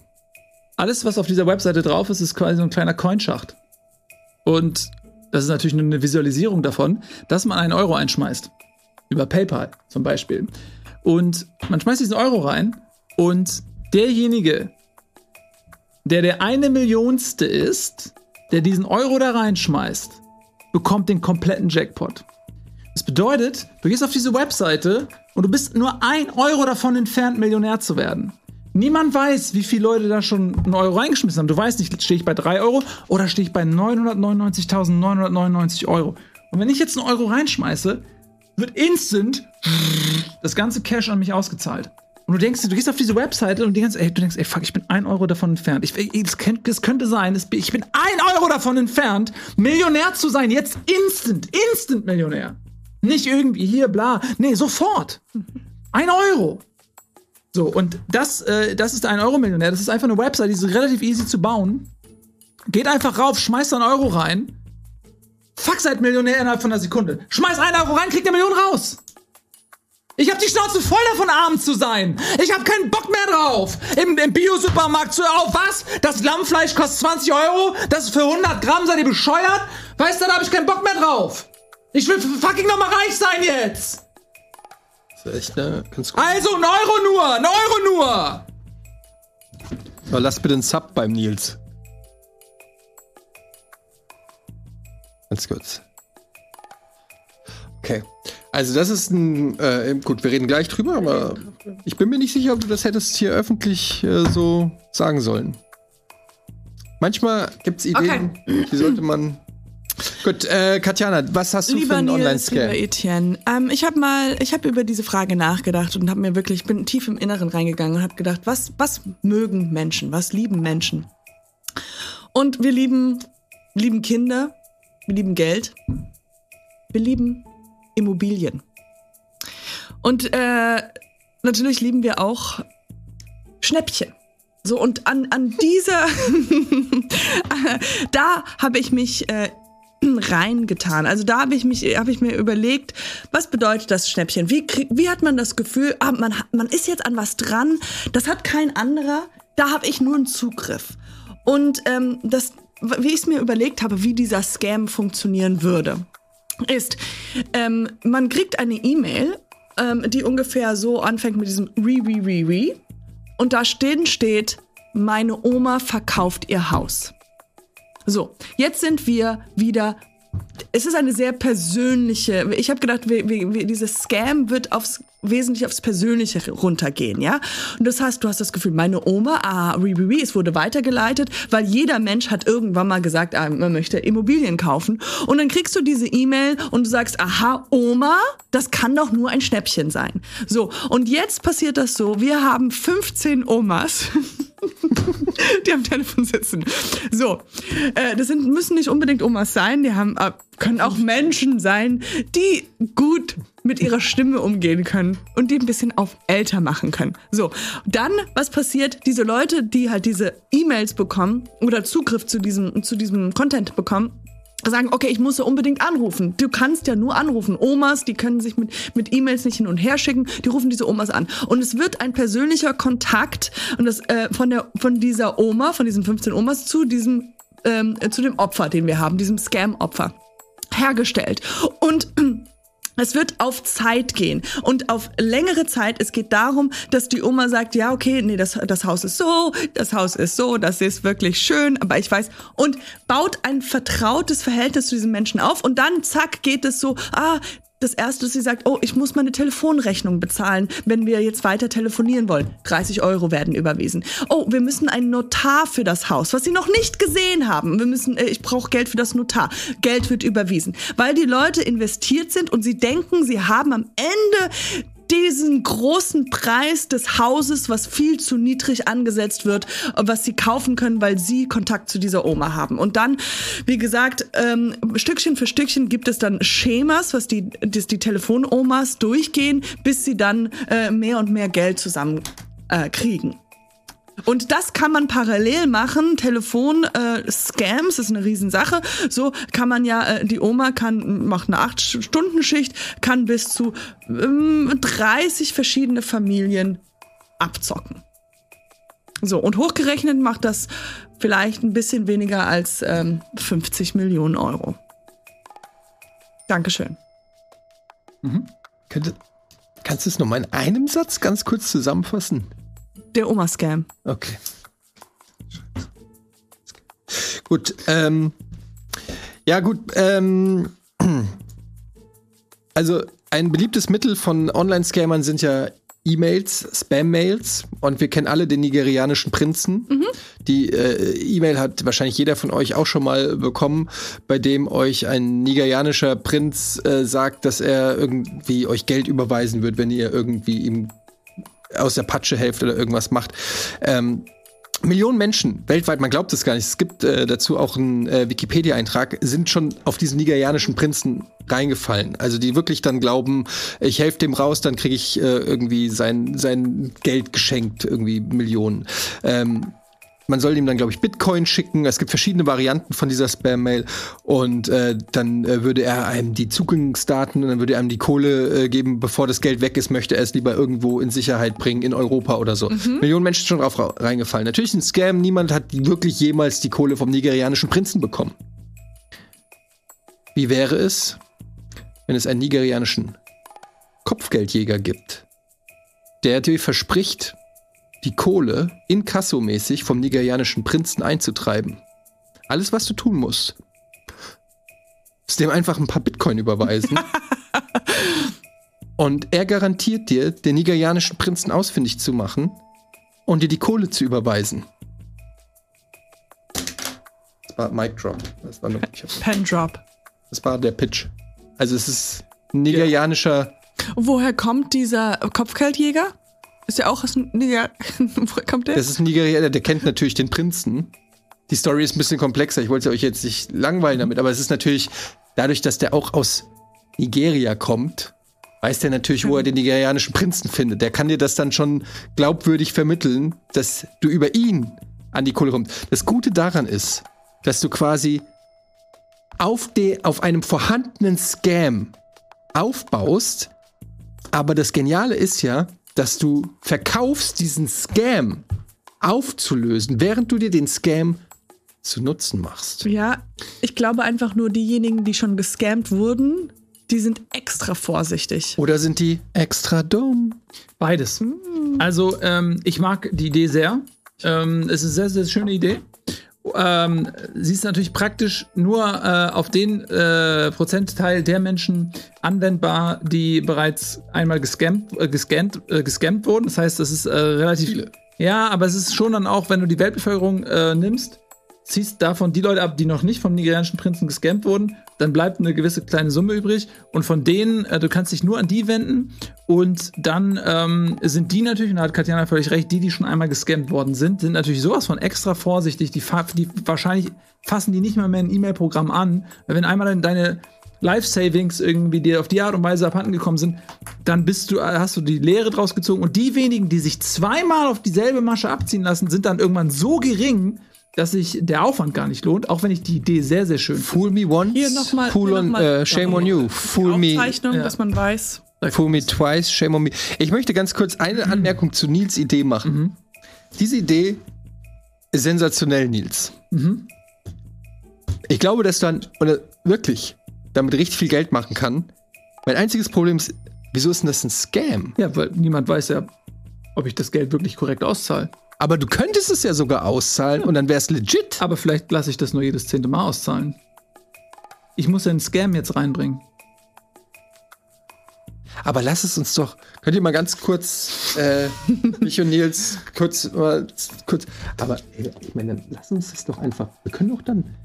alles, was auf dieser Webseite drauf ist, ist quasi so ein kleiner Coinschacht. Und das ist natürlich nur eine Visualisierung davon, dass man einen Euro einschmeißt. Über PayPal zum Beispiel. Und man schmeißt diesen Euro rein und derjenige, der der eine Millionste ist, der diesen Euro da reinschmeißt, bekommt den kompletten Jackpot. Das bedeutet, du gehst auf diese Webseite und du bist nur ein Euro davon entfernt, Millionär zu werden. Niemand weiß, wie viele Leute da schon einen Euro reingeschmissen haben. Du weißt nicht, stehe ich bei 3 Euro oder stehe ich bei 999.999 Euro. Und wenn ich jetzt einen Euro reinschmeiße, wird instant das ganze Cash an mich ausgezahlt. Und du denkst, du gehst auf diese Webseite und denkst, ey, du denkst, ey, fuck, ich bin ein Euro davon entfernt. Ich, das, könnte, das könnte sein, das, ich bin ein Euro davon entfernt, Millionär zu sein. Jetzt instant, instant Millionär. Nicht irgendwie hier, bla. Nee, sofort. Ein Euro. So, und das, äh, das ist ein Euro-Millionär. Das ist einfach eine Website, die ist relativ easy zu bauen. Geht einfach rauf, schmeißt einen Euro rein. Fuck, seid Millionär innerhalb von einer Sekunde. Schmeiß einen Euro rein, kriegt eine Million raus. Ich hab die Schnauze voll davon, arm zu sein. Ich hab keinen Bock mehr drauf. Im, im Bio-Supermarkt zu, auf was? Das Lammfleisch kostet 20 Euro? Das ist für 100 Gramm, seid ihr bescheuert? Weißt du, da hab ich keinen Bock mehr drauf. Ich will fucking nochmal reich sein jetzt.
Das ist echt eine ganz gut.
Also, ein Euro nur, ein Euro nur.
Aber lass bitte einen Sub beim Nils. Ganz kurz. Okay. Also das ist ein, äh, gut, wir reden gleich drüber, aber ich bin mir nicht sicher, ob du das hättest hier öffentlich äh, so sagen sollen. Manchmal gibt es Ideen, die sollte man. Gut, äh, Katjana, was hast du für
Lieber
einen
Nils, lieber
Online-Scam?
Etienne, ähm, ich habe mal, ich habe über diese Frage nachgedacht und habe mir wirklich, bin tief im Inneren reingegangen und habe gedacht, was, was mögen Menschen, was lieben Menschen? Und wir lieben, lieben Kinder, wir lieben Geld, wir lieben Immobilien. Und äh, natürlich lieben wir auch Schnäppchen. So, und an, an dieser, da habe ich mich äh, reingetan. Also da habe ich mich, habe ich mir überlegt, was bedeutet das Schnäppchen? Wie, krieg, wie hat man das Gefühl, ah, man, man ist jetzt an was dran, das hat kein anderer, da habe ich nur einen Zugriff. Und ähm, das, wie ich es mir überlegt habe, wie dieser Scam funktionieren würde, ist, ähm, man kriegt eine E-Mail, ähm, die ungefähr so anfängt mit diesem Re, Re, Re, Re. Und da stehen steht, meine Oma verkauft ihr Haus. So, jetzt sind wir wieder. Es ist eine sehr persönliche. Ich habe gedacht, wir, wir, wir, dieses Scam wird aufs wesentlich aufs Persönliche runtergehen, ja. Und das heißt, du hast das Gefühl, meine Oma, ah, ri, ri, ri, es wurde weitergeleitet, weil jeder Mensch hat irgendwann mal gesagt, ah, man möchte Immobilien kaufen. Und dann kriegst du diese E-Mail und du sagst, aha, Oma, das kann doch nur ein Schnäppchen sein. So, und jetzt passiert das so, wir haben 15 Omas. die am Telefon sitzen. So, äh, das sind, müssen nicht unbedingt Omas sein, die haben, äh, können auch Menschen sein, die gut mit ihrer Stimme umgehen können und die ein bisschen auf älter machen können. So, dann, was passiert? Diese Leute, die halt diese E-Mails bekommen oder Zugriff zu diesem, zu diesem Content bekommen, sagen, okay, ich muss ja unbedingt anrufen. Du kannst ja nur anrufen. Omas, die können sich mit, mit E-Mails nicht hin und her schicken, die rufen diese Omas an. Und es wird ein persönlicher Kontakt und das äh, von der von dieser Oma, von diesen 15 Omas zu diesem ähm, zu dem Opfer, den wir haben, diesem Scam-Opfer hergestellt. Und es wird auf Zeit gehen und auf längere Zeit. Es geht darum, dass die Oma sagt, ja, okay, nee, das, das Haus ist so, das Haus ist so, das ist wirklich schön, aber ich weiß, und baut ein vertrautes Verhältnis zu diesen Menschen auf und dann, zack, geht es so, ah, das erste, dass sie sagt, oh, ich muss meine Telefonrechnung bezahlen, wenn wir jetzt weiter telefonieren wollen. 30 Euro werden überwiesen. Oh, wir müssen einen Notar für das Haus, was sie noch nicht gesehen haben. Wir müssen, äh, ich brauche Geld für das Notar. Geld wird überwiesen, weil die Leute investiert sind und sie denken, sie haben am Ende diesen großen Preis des Hauses, was viel zu niedrig angesetzt wird, was sie kaufen können, weil sie Kontakt zu dieser Oma haben. Und dann, wie gesagt, ähm, Stückchen für Stückchen gibt es dann Schemas, was die, das die Telefonomas durchgehen, bis sie dann äh, mehr und mehr Geld zusammen äh, kriegen. Und das kann man parallel machen. Telefon-Scams ist eine Riesensache. So kann man ja, äh, die Oma kann, macht eine 8-Stunden-Schicht, kann bis zu ähm, 30 verschiedene Familien abzocken. So, und hochgerechnet macht das vielleicht ein bisschen weniger als ähm, 50 Millionen Euro. Dankeschön.
Könnte, kannst du es nochmal in einem Satz ganz kurz zusammenfassen?
Der Oma-Scam.
Okay. Gut, ähm, ja gut, ähm, also ein beliebtes Mittel von Online-Scammern sind ja E-Mails, Spam-Mails und wir kennen alle den nigerianischen Prinzen. Die äh, E-Mail hat wahrscheinlich jeder von euch auch schon mal bekommen, bei dem euch ein nigerianischer Prinz äh, sagt, dass er irgendwie euch Geld überweisen wird, wenn ihr irgendwie ihm aus der Patsche helft oder irgendwas macht. Ähm, Millionen Menschen weltweit, man glaubt es gar nicht, es gibt äh, dazu auch einen äh, Wikipedia-Eintrag, sind schon auf diesen nigerianischen Prinzen reingefallen. Also die wirklich dann glauben, ich helfe dem raus, dann kriege ich äh, irgendwie sein, sein Geld geschenkt, irgendwie Millionen. Ähm, man soll ihm dann, glaube ich, Bitcoin schicken. Es gibt verschiedene Varianten von dieser Spam-Mail. Und äh, dann äh, würde er einem die Zugangsdaten und dann würde er einem die Kohle äh, geben, bevor das Geld weg ist, möchte er es lieber irgendwo in Sicherheit bringen, in Europa oder so. Millionen Menschen schon drauf ra- reingefallen. Natürlich ein Scam, niemand hat wirklich jemals die Kohle vom nigerianischen Prinzen bekommen. Wie wäre es, wenn es einen nigerianischen Kopfgeldjäger gibt, der dir verspricht, die Kohle inkassomäßig vom nigerianischen Prinzen einzutreiben. Alles, was du tun musst, ist dem einfach ein paar Bitcoin überweisen. und er garantiert dir, den nigerianischen Prinzen ausfindig zu machen und dir die Kohle zu überweisen. Das war Mic Drop. Das war, nur,
Pen Drop.
das war der Pitch. Also es ist nigerianischer.
Woher kommt dieser Kopfgeldjäger? Ist der auch aus dem Niger Woher kommt der?
Das ist ein Nigerianer, der kennt natürlich den Prinzen. Die Story ist ein bisschen komplexer. Ich wollte euch jetzt nicht langweilen damit, aber es ist natürlich dadurch, dass der auch aus Nigeria kommt, weiß der natürlich, wo er den nigerianischen Prinzen findet. Der kann dir das dann schon glaubwürdig vermitteln, dass du über ihn an die Kohle kommst. Das Gute daran ist, dass du quasi auf, de, auf einem vorhandenen Scam aufbaust, aber das Geniale ist ja, dass du verkaufst, diesen Scam aufzulösen, während du dir den Scam zu Nutzen machst.
ja, ich glaube einfach nur diejenigen, die schon gescammt wurden, die sind extra vorsichtig.
Oder sind die extra dumm?
Beides. Also, ähm, ich mag die Idee sehr. Ähm, es ist eine sehr, sehr schöne Idee. Ähm, sie ist natürlich praktisch nur äh, auf den äh, Prozentteil der Menschen anwendbar, die bereits einmal gescampt, äh, gescannt, äh, gescampt wurden. Das heißt, das ist äh, relativ.
Viele.
Ja, aber es ist schon dann auch, wenn du die Weltbevölkerung äh, nimmst, ziehst davon die Leute ab, die noch nicht vom nigerianischen Prinzen gescampt wurden, dann bleibt eine gewisse kleine Summe übrig und von denen, äh, du kannst dich nur an die wenden und dann ähm, sind die natürlich, und da hat Katjana völlig recht, die, die schon einmal gescampt worden sind, sind natürlich sowas von extra vorsichtig, die, die wahrscheinlich fassen die nicht mal mehr ein E-Mail-Programm an, weil wenn einmal dein- deine Life-Savings irgendwie dir auf die Art und Weise abhanden gekommen sind, dann bist du, äh, hast du die Lehre draus gezogen und die wenigen, die sich zweimal auf dieselbe Masche abziehen lassen, sind dann irgendwann so gering, dass sich der Aufwand gar nicht lohnt, auch wenn ich die Idee sehr, sehr schön finde.
Fool me once,
Hier nochmal.
fool on, äh, shame on you. Fool me,
Aufzeichnung,
Ja.
dass man weiß.
fool me twice, shame on me. Ich möchte ganz kurz eine Anmerkung zu Nils Idee machen. Diese Idee ist sensationell, Nils. Ich glaube, dass dann, oder wirklich, damit richtig viel Geld machen kann. Mein einziges Problem ist, wieso ist denn das ein Scam?
Ja, weil niemand weiß ja, ob ich das Geld wirklich korrekt auszahle.
Aber du könntest es ja sogar auszahlen und dann wäre es legit.
Aber vielleicht lasse ich das nur jedes zehnte Mal auszahlen. Ich muss ja einen Scam jetzt reinbringen.
Aber lass es uns doch. Könnt ihr mal ganz kurz, äh, mich und Nils, kurz, mal, kurz. Aber ey, ich meine, dann lass uns das doch einfach. Wir können doch dann.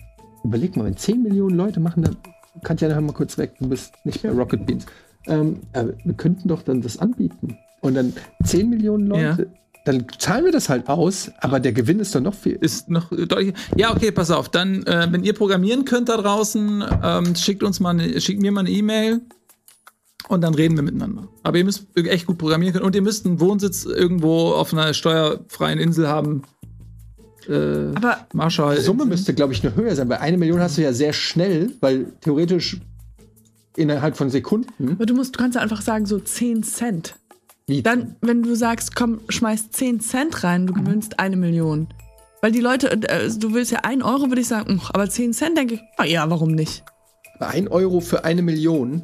Überleg mal, wenn 10 Millionen Leute machen, dann. Katja, hör mal kurz weg. Du bist nicht mehr Rocket Beans. Ähm, aber wir könnten doch dann das anbieten. Und dann 10 Millionen Leute. Dann zahlen wir das halt aus, aber der Gewinn ist doch noch viel.
Ist noch deutlich. Ja, okay, pass auf. Dann, äh, wenn ihr programmieren könnt da draußen, ähm, schickt uns mal, eine, schickt mir mal eine E-Mail. Und dann reden wir miteinander. Aber ihr müsst echt gut programmieren können und ihr müsst einen Wohnsitz irgendwo auf einer steuerfreien Insel haben. Äh,
Aber
Marshall.
Die Summe müsste, glaube ich, nur höher sein. Bei eine Million hast du ja sehr schnell, weil theoretisch innerhalb von Sekunden.
Aber du musst, du kannst ja einfach sagen, so 10 Cent.
Wie
Dann, wenn du sagst, komm, schmeiß 10 Cent rein, du gewinnst eine Million. Weil die Leute, äh, du willst ja 1 Euro, würde ich sagen, aber 10 Cent denke ich, ah ja, warum nicht?
ein Euro für eine Million.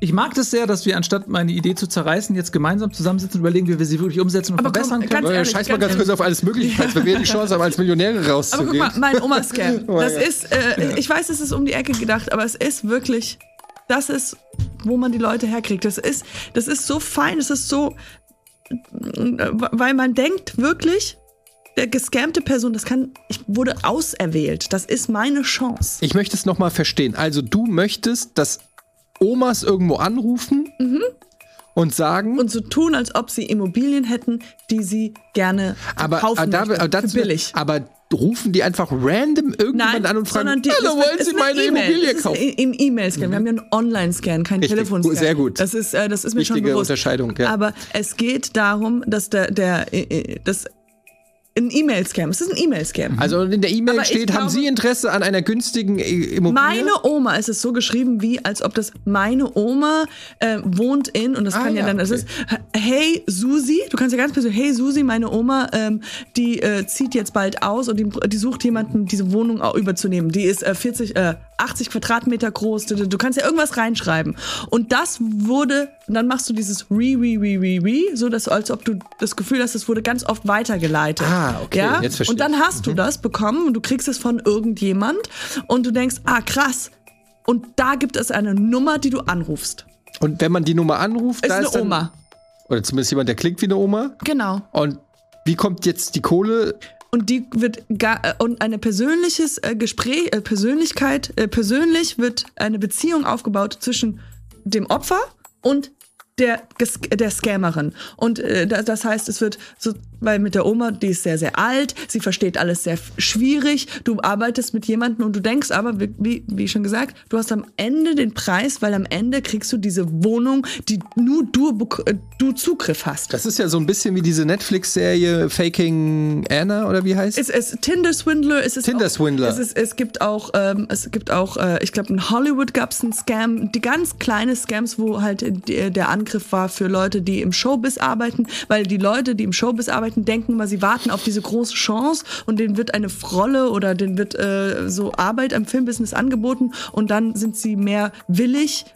Ich mag das sehr, dass wir anstatt meine Idee zu zerreißen, jetzt gemeinsam zusammensitzen und überlegen, wie wir sie wirklich umsetzen und
Aber komm,
verbessern können.
ganz
Äh,
ehrlich,
Scheiß mal ganz
ehrlich.
kurz auf alles Mögliche, falls wir die Chance haben, als Millionäre
Aber guck
rauszugehen.
mal, mein Oma-Scam.
Oh
Das
ja.
ist, äh, ich weiß, es ist um die Ecke gedacht, aber es ist wirklich, das ist, wo man die Leute herkriegt. Das ist, das ist so fein, es ist so, äh, weil man denkt wirklich, der gescammte Person, das kann, ich wurde auserwählt. Das ist meine Chance.
Ich möchte es nochmal verstehen. Also du möchtest, dass Omas irgendwo anrufen und sagen,
Und so tun, als ob sie Immobilien hätten, die sie gerne
aber,
kaufen
aber, da,
möchten,
aber, das
für billig.
aber rufen die einfach random irgendjemand an und fragen,
die,
Hallo, wollen Sie meine
E-Mail.
Immobilie kaufen?
Im E-Mail-Scan. Wir haben ja einen Online-Scan,
Richtig,
Telefonscan.
sehr gut.
Das ist, äh, das ist mir schon
Wichtige
bewusst.
Unterscheidung, ja.
Aber es geht darum, dass der, der, äh, äh, das ein E-Mail-Scam. Es ist ein E-Mail-Scam.
Also in der E-Mail steht, haben
glaube-
Sie Interesse an einer günstigen I- Immobilie?
Meine Oma, es ist so geschrieben, wie als ob das meine Oma äh, wohnt in, und das
Ah,
kann ja,
ja,
dann, es
okay.
ist, hey Susi, du kannst ja ganz persönlich, hey Susi, meine Oma, ähm, die äh, zieht jetzt bald aus und die, die sucht jemanden, diese Wohnung auch überzunehmen. Die ist äh, 40, äh, 80 Quadratmeter groß, du, du kannst ja irgendwas reinschreiben. Und das wurde, und dann machst du dieses re, re, re, re, re, so dass, als ob du das Gefühl hast, es wurde ganz oft weitergeleitet.
Ah, okay,
ja?
jetzt verstehe
Und dann hast du das bekommen und du kriegst es von irgendjemand und du denkst, ah krass. Und da gibt es eine Nummer, die du anrufst.
Und wenn man die Nummer anruft,
Ist
da
eine
ist dann,
Oma.
Oder zumindest jemand, der klingt wie eine Oma.
Genau.
Und wie kommt jetzt die Kohle?
Und die wird äh, und eine persönliches äh, Gespräch, äh, Persönlichkeit, persönlich wird eine Beziehung aufgebaut zwischen dem Opfer und der, der Scammerin. Und da- das heißt, es wird so, weil mit der Oma, die ist sehr, sehr alt, sie versteht alles sehr schwierig. Du arbeitest mit jemandem und du denkst aber, wie- wie, schon gesagt, du hast am Ende den Preis, weil am Ende kriegst du diese Wohnung, die nur du, äh, du Zugriff hast.
Das ist ja so ein bisschen wie diese Netflix-Serie Faking Anna oder wie heißt?
Es ist Tinder Swindler. Es ist
Tinder
auch,
Swindler.
Es, ist, es gibt auch, ähm, es gibt auch, äh, ich glaube, in Hollywood gab es einen Scam, die ganz kleine Scams, wo halt der Angriff war für Leute, die im Showbiz arbeiten, weil die Leute, die im Showbiz arbeiten, denken immer, sie warten auf diese große Chance und denen wird eine Rolle oder denen wird äh, so Arbeit am Filmbusiness angeboten und dann sind sie mehr willig,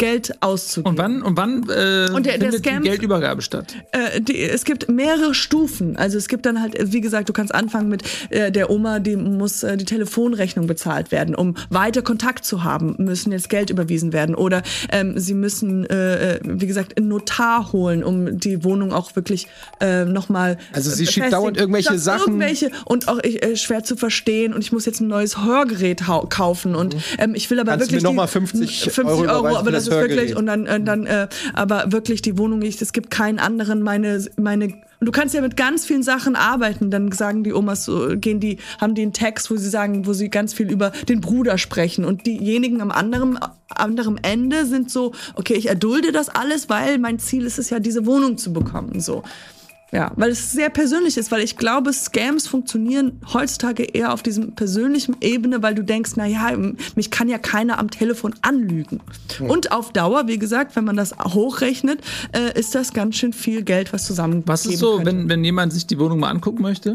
Geld auszugeben.
Und wann, und wann äh,
Und der- der
findet
Scam-
die Geldübergabe statt?
Äh, die, es gibt mehrere Stufen. Also es gibt dann halt, äh, wie gesagt, du kannst anfangen mit äh, der Oma, die muss äh, die Telefonrechnung bezahlt werden, um weiter Kontakt zu haben, müssen jetzt Geld überwiesen werden oder ähm, sie müssen, äh, äh, wie gesagt, einen Notar holen, um die Wohnung auch wirklich äh, nochmal.
Also sie schiebt dauernd irgendwelche Sachen-
Irgendwelche und auch äh, schwer zu verstehen und ich muss jetzt ein neues Hörgerät kaufen und ähm, ich will aber
Mhm. Kannst du
wirklich
mir noch
die-
mal 50
50
Euro
Euro, aber das ist wirklich und dann, äh, dann äh, aber wirklich die Wohnung nicht. Es gibt keinen anderen. Meine, meine. Und du kannst ja mit ganz vielen Sachen arbeiten. Dann sagen die Omas, so, gehen die, haben die einen Text, wo sie sagen, wo sie ganz viel über den Bruder sprechen. Und diejenigen am anderen, anderen Ende sind so, okay, ich erdulde das alles, weil mein Ziel ist es ja, diese Wohnung zu bekommen. So. Ja, weil es sehr persönlich ist, weil ich glaube, Scams funktionieren heutzutage eher auf diesem persönlichen Ebene, weil du denkst, na ja, mich kann ja keiner am Telefon anlügen. Und auf Dauer, wie gesagt, wenn man das hochrechnet, äh, ist das ganz schön viel Geld, was zusammen
Was ist so, wenn, wenn jemand sich die Wohnung mal angucken möchte?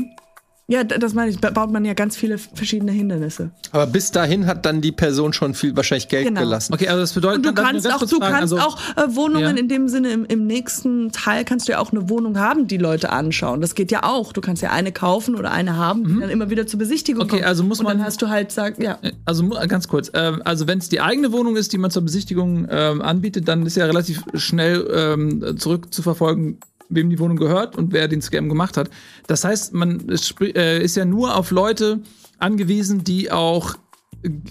Ja, das meine ich, da baut man ja ganz viele verschiedene Hindernisse.
Aber bis dahin hat dann die Person schon viel wahrscheinlich Geld
Genau.
gelassen.
Okay, also das bedeutet,
Und du
nur
kannst auch, du
fragen,
kannst
also,
auch äh, Wohnungen
Ja.
in dem Sinne, im, im nächsten Teil kannst du ja auch eine Wohnung haben, die Leute anschauen. Das geht ja auch. Du kannst ja eine kaufen oder eine haben, die dann immer wieder zur Besichtigung
Mhm. Okay,
kommt.
also muss
Und dann
man-
hast du halt, sag, ja.
Also mu- ganz kurz, ähm, also wenn es die eigene Wohnung ist, die man zur Besichtigung ähm, anbietet, dann ist ja relativ schnell ähm, zurückzuverfolgen, wem die Wohnung gehört und wer den Scam gemacht hat. Das heißt, man äh, ist ja nur auf Leute angewiesen, die auch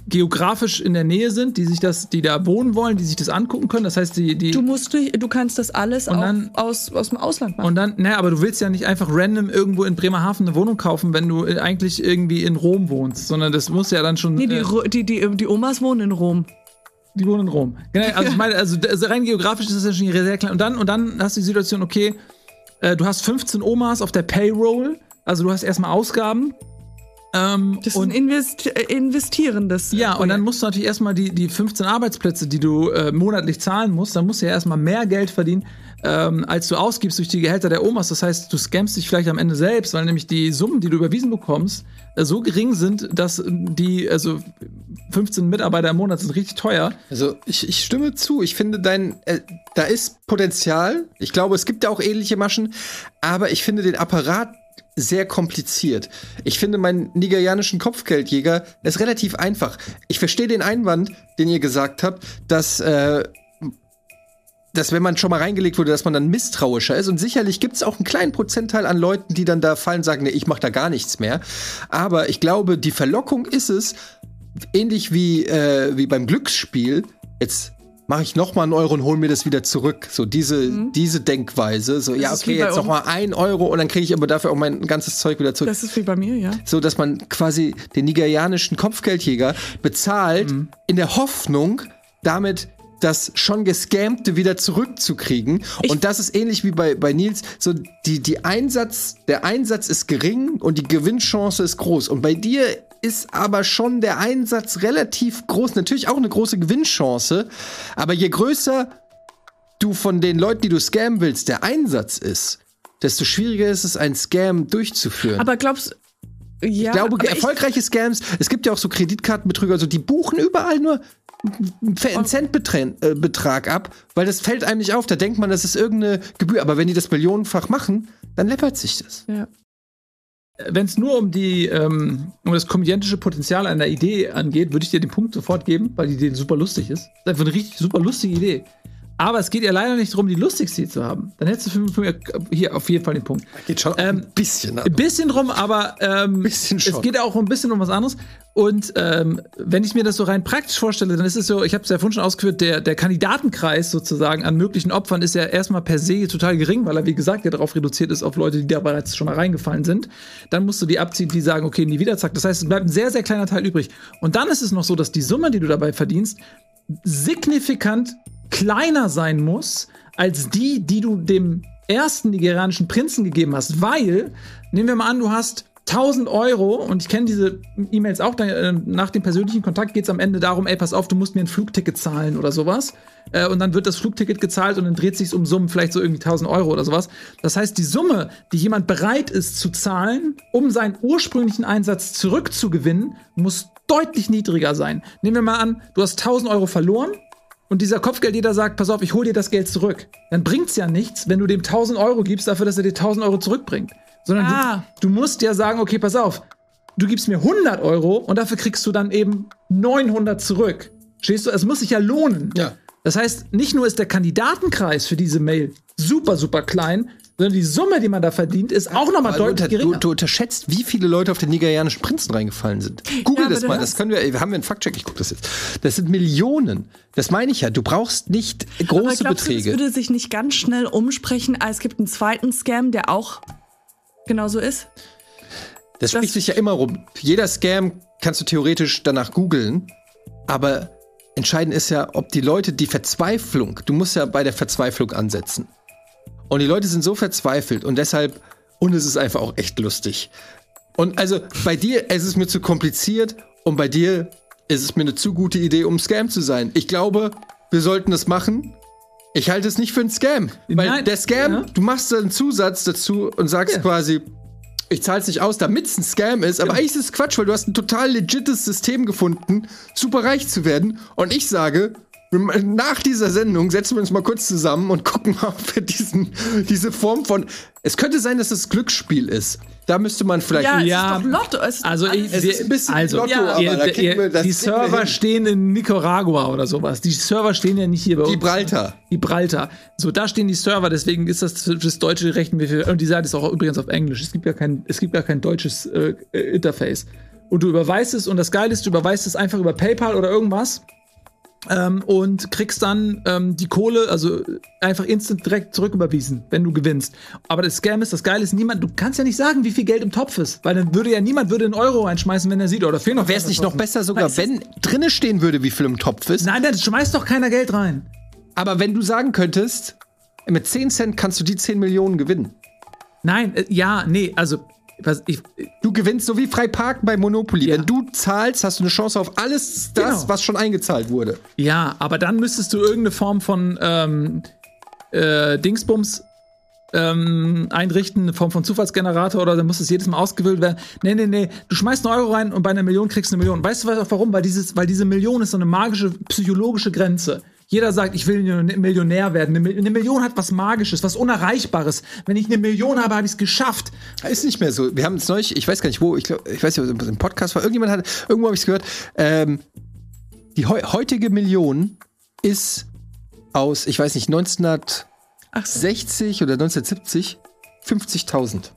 geografisch in der Nähe sind, die sich das, die da wohnen wollen, die sich das angucken können. Das heißt, die, die
Du musst, durch- du kannst das alles auch
dann-
aus, aus dem Ausland machen.
und dann, naja, aber du willst ja nicht einfach random irgendwo in Bremerhaven eine Wohnung kaufen, wenn du äh, eigentlich irgendwie in Rom wohnst, sondern das muss ja dann schon.
nee, die,
äh,
die, die, die Omas wohnen in Rom.
Die wohnen in Rom. Genau, also ich meine, also, also rein geografisch ist das ja schon sehr klein. Und dann, und dann hast du die Situation, okay, äh, du hast 15 Omas auf der Payroll, also du hast erstmal Ausgaben. Ähm,
Das ist
und
ein Invest investierendes.
ja, und dann
Projekt.
musst du natürlich erstmal die, die 15 Arbeitsplätze, die du äh, monatlich zahlen musst, dann musst du ja erstmal mehr Geld verdienen, ähm, als du ausgibst durch die Gehälter der Omas. Das heißt, du scammst dich vielleicht am Ende selbst, weil nämlich die Summen, die du überwiesen bekommst, äh, so gering sind, dass die, also 15 Mitarbeiter im Monat sind richtig teuer.
Also ich, ich stimme zu. Ich finde dein, äh, da ist Potenzial. Ich glaube, es gibt ja auch ähnliche Maschen, aber ich finde den Apparat sehr kompliziert. Ich finde meinen nigerianischen Kopfgeldjäger ist relativ einfach. Ich verstehe den Einwand, den ihr gesagt habt, dass äh, dass wenn man schon mal reingelegt wurde, dass man dann misstrauischer ist. Und sicherlich gibt es auch einen kleinen Prozentteil an Leuten, die dann da fallen und sagen, nee, ich mache da gar nichts mehr. Aber ich glaube, die Verlockung ist es, ähnlich wie, äh, wie beim Glücksspiel, jetzt mache ich noch mal einen Euro und hol mir das wieder zurück. So diese, diese Denkweise. So, ja,
ist
okay, jetzt noch mal ein Euro und dann kriege ich aber dafür auch mein ganzes Zeug wieder zurück.
Das ist wie bei mir, ja.
so, dass man quasi den nigerianischen Kopfgeldjäger bezahlt, in der Hoffnung, damit das schon Gescammte wieder zurückzukriegen. und das ist ähnlich wie bei, bei Nils. So, die, die Einsatz, der Einsatz ist gering und die Gewinnchance ist groß. Und bei dir ist aber schon der Einsatz relativ groß. Natürlich auch eine große Gewinnchance. Aber je größer du von den Leuten, die du scammen willst, der Einsatz ist, desto schwieriger ist es, einen Scam durchzuführen.
Aber glaubst ja,
Ich glaube, erfolgreiche Scams, es gibt ja auch so Kreditkartenbetrüger, so die buchen überall nur einen Centbetrag ab, weil das fällt einem nicht auf. Da denkt man, das ist irgendeine Gebühr. Aber wenn die das millionenfach machen, dann läppert sich das.
Ja.
Wenn es nur um die ähm, um das komödiantische Potenzial einer Idee angeht, würde ich dir den Punkt sofort geben, weil die Idee super lustig ist. Das ist einfach eine richtig super lustige Idee. Aber es geht ja leider nicht darum, die lustigste zu haben. Dann hättest du für, für mir hier auf jeden Fall den Punkt.
Geht schon
Ähm,
ein bisschen.
Ein bisschen drum, aber ähm,
Bisschen
es geht auch ein bisschen um was anderes. Und ähm, wenn ich mir das so rein praktisch vorstelle, dann ist es so, ich habe es ja vorhin schon ausgeführt, der, der Kandidatenkreis sozusagen an möglichen Opfern ist ja erstmal per se total gering, weil er, wie gesagt, ja darauf reduziert ist auf Leute, die da bereits schon mal reingefallen sind. Dann musst du die abziehen, die sagen, okay, nie wieder, zack. Das heißt, es bleibt ein sehr, sehr kleiner Teil übrig. Und dann ist es noch so, dass die Summe, die du dabei verdienst, signifikant kleiner sein muss als die, die du dem ersten nigerianischen Prinzen gegeben hast. Weil, nehmen wir mal an, du hast 1000 Euro und ich kenne diese E-Mails auch, dann, äh, nach dem persönlichen Kontakt geht es am Ende darum, ey, pass auf, du musst mir ein Flugticket zahlen oder sowas. Äh, und dann wird das Flugticket gezahlt und dann dreht sich um Summen, vielleicht so irgendwie 1000 Euro oder sowas. Das heißt, die Summe, die jemand bereit ist zu zahlen, um seinen ursprünglichen Einsatz zurückzugewinnen, muss deutlich niedriger sein. Nehmen wir mal an, du hast 1000 Euro verloren und dieser Kopfgeldjäger sagt, pass auf, ich hol dir das Geld zurück. Dann bringt's ja nichts, wenn du dem 1000 Euro gibst dafür, dass er dir 1000 Euro zurückbringt. Sondern
Ah.
du, du musst ja sagen, okay, pass auf, du gibst mir 100 Euro und dafür kriegst du dann eben 900 zurück. Stehst du? Es muss sich ja lohnen.
Ja.
Das heißt, nicht nur ist der Kandidatenkreis für diese Mail super, super klein, sondern die Summe, die man da verdient, ist auch nochmal
Aber
deutlich
unter, du,
geringer.
du unterschätzt, wie viele Leute auf den nigerianischen Prinzen reingefallen sind. Google
Ja, aber
das mal, das können wir, haben wir einen Faktcheck, ich gucke das jetzt. Das sind Millionen. Das meine ich ja. Du brauchst nicht
Aber
große
glaubst du, das
Beträge.
würde sich nicht ganz schnell umsprechen, ah, es gibt einen zweiten Scam, der auch genauso ist?
Das spricht sich ja immer rum. Jeder Scam kannst du theoretisch danach googeln, aber entscheidend ist ja, ob die Leute die Verzweiflung, du musst ja bei der Verzweiflung ansetzen. Und die Leute sind so verzweifelt und deshalb, und es ist einfach auch echt lustig. Und also bei dir es ist mir zu kompliziert und bei dir ist es mir eine zu gute Idee, um Scam zu sein. Ich glaube, wir sollten das machen. Ich halte es nicht für einen Scam. Weil
Nein,
der Scam,
ja.
du machst da einen Zusatz dazu und sagst
Ja.
quasi, ich zahle es nicht aus, damit es ein Scam ist, aber
Genau.
eigentlich ist es Quatsch, weil du hast ein total legites System gefunden, super reich zu werden. Und ich sage, nach dieser Sendung setzen wir uns mal kurz zusammen und gucken mal, ob wir diesen, diese Form von. Es könnte sein, dass es Glücksspiel ist. Da müsste man vielleicht.
Ja,
Ja,
es ist doch Lotto. Es ist
Also, ich,
Es ist ein bisschen
also
Lotto,
ja,
aber
ihr-
da kriegen
ihr-
wir- das
die Server stehen in Nicaragua oder sowas. Die Server stehen ja nicht hier bei uns.
Gibraltar.
Gibraltar. So, da stehen die Server, deswegen ist das für das deutsche Recht. Und die Seite ist auch übrigens auf Englisch. Es gibt ja kein, es gibt ja kein deutsches äh, äh, Interface. Und du überweist es, und das Geile ist, du überweist es einfach über PayPal oder irgendwas. Ähm, und kriegst dann ähm, die Kohle, also einfach instant direkt zurücküberwiesen, wenn du gewinnst. Aber das Scam ist, das Geile ist, niemand, du kannst ja nicht sagen, wie viel Geld im Topf ist, weil dann würde ja niemand würde einen Euro reinschmeißen, wenn er sieht, oder fehlen noch
Wäre es nicht noch
200.000.
besser sogar, wenn drinne stehen würde, wie viel im Topf ist?
Nein, dann schmeißt doch keiner Geld rein.
Aber wenn du sagen könntest, mit 10 Cent kannst du die 10 Millionen gewinnen.
Nein, äh, ja, nee, also ich,
Du gewinnst so wie frei parken bei Monopoly.
Ja.
Wenn du zahlst, hast du eine Chance auf alles das,
Genau.
was schon eingezahlt wurde.
Ja, aber dann müsstest du irgendeine Form von ähm, äh, Dingsbums ähm, einrichten, eine Form von Zufallsgenerator oder dann muss es jedes Mal ausgewählt werden. Nee, nee, nee. Du schmeißt einen Euro rein und bei einer Million kriegst du eine Million. Weißt du warum? Weil, dieses, weil diese Million ist so eine magische, psychologische Grenze. Jeder sagt, ich will Millionär werden. Eine Mi- Eine Million hat was Magisches, was Unerreichbares. Wenn ich eine Million habe, habe ich es geschafft.
Ist nicht mehr so. Wir haben es neulich, ich weiß gar nicht wo, ich, glaub, ich weiß nicht, ob es im Podcast war, irgendjemand hat, irgendwo habe ich es gehört, ähm, die heu heutige Million ist aus, ich weiß nicht, 1960
Ach so.
oder 1970 50.000.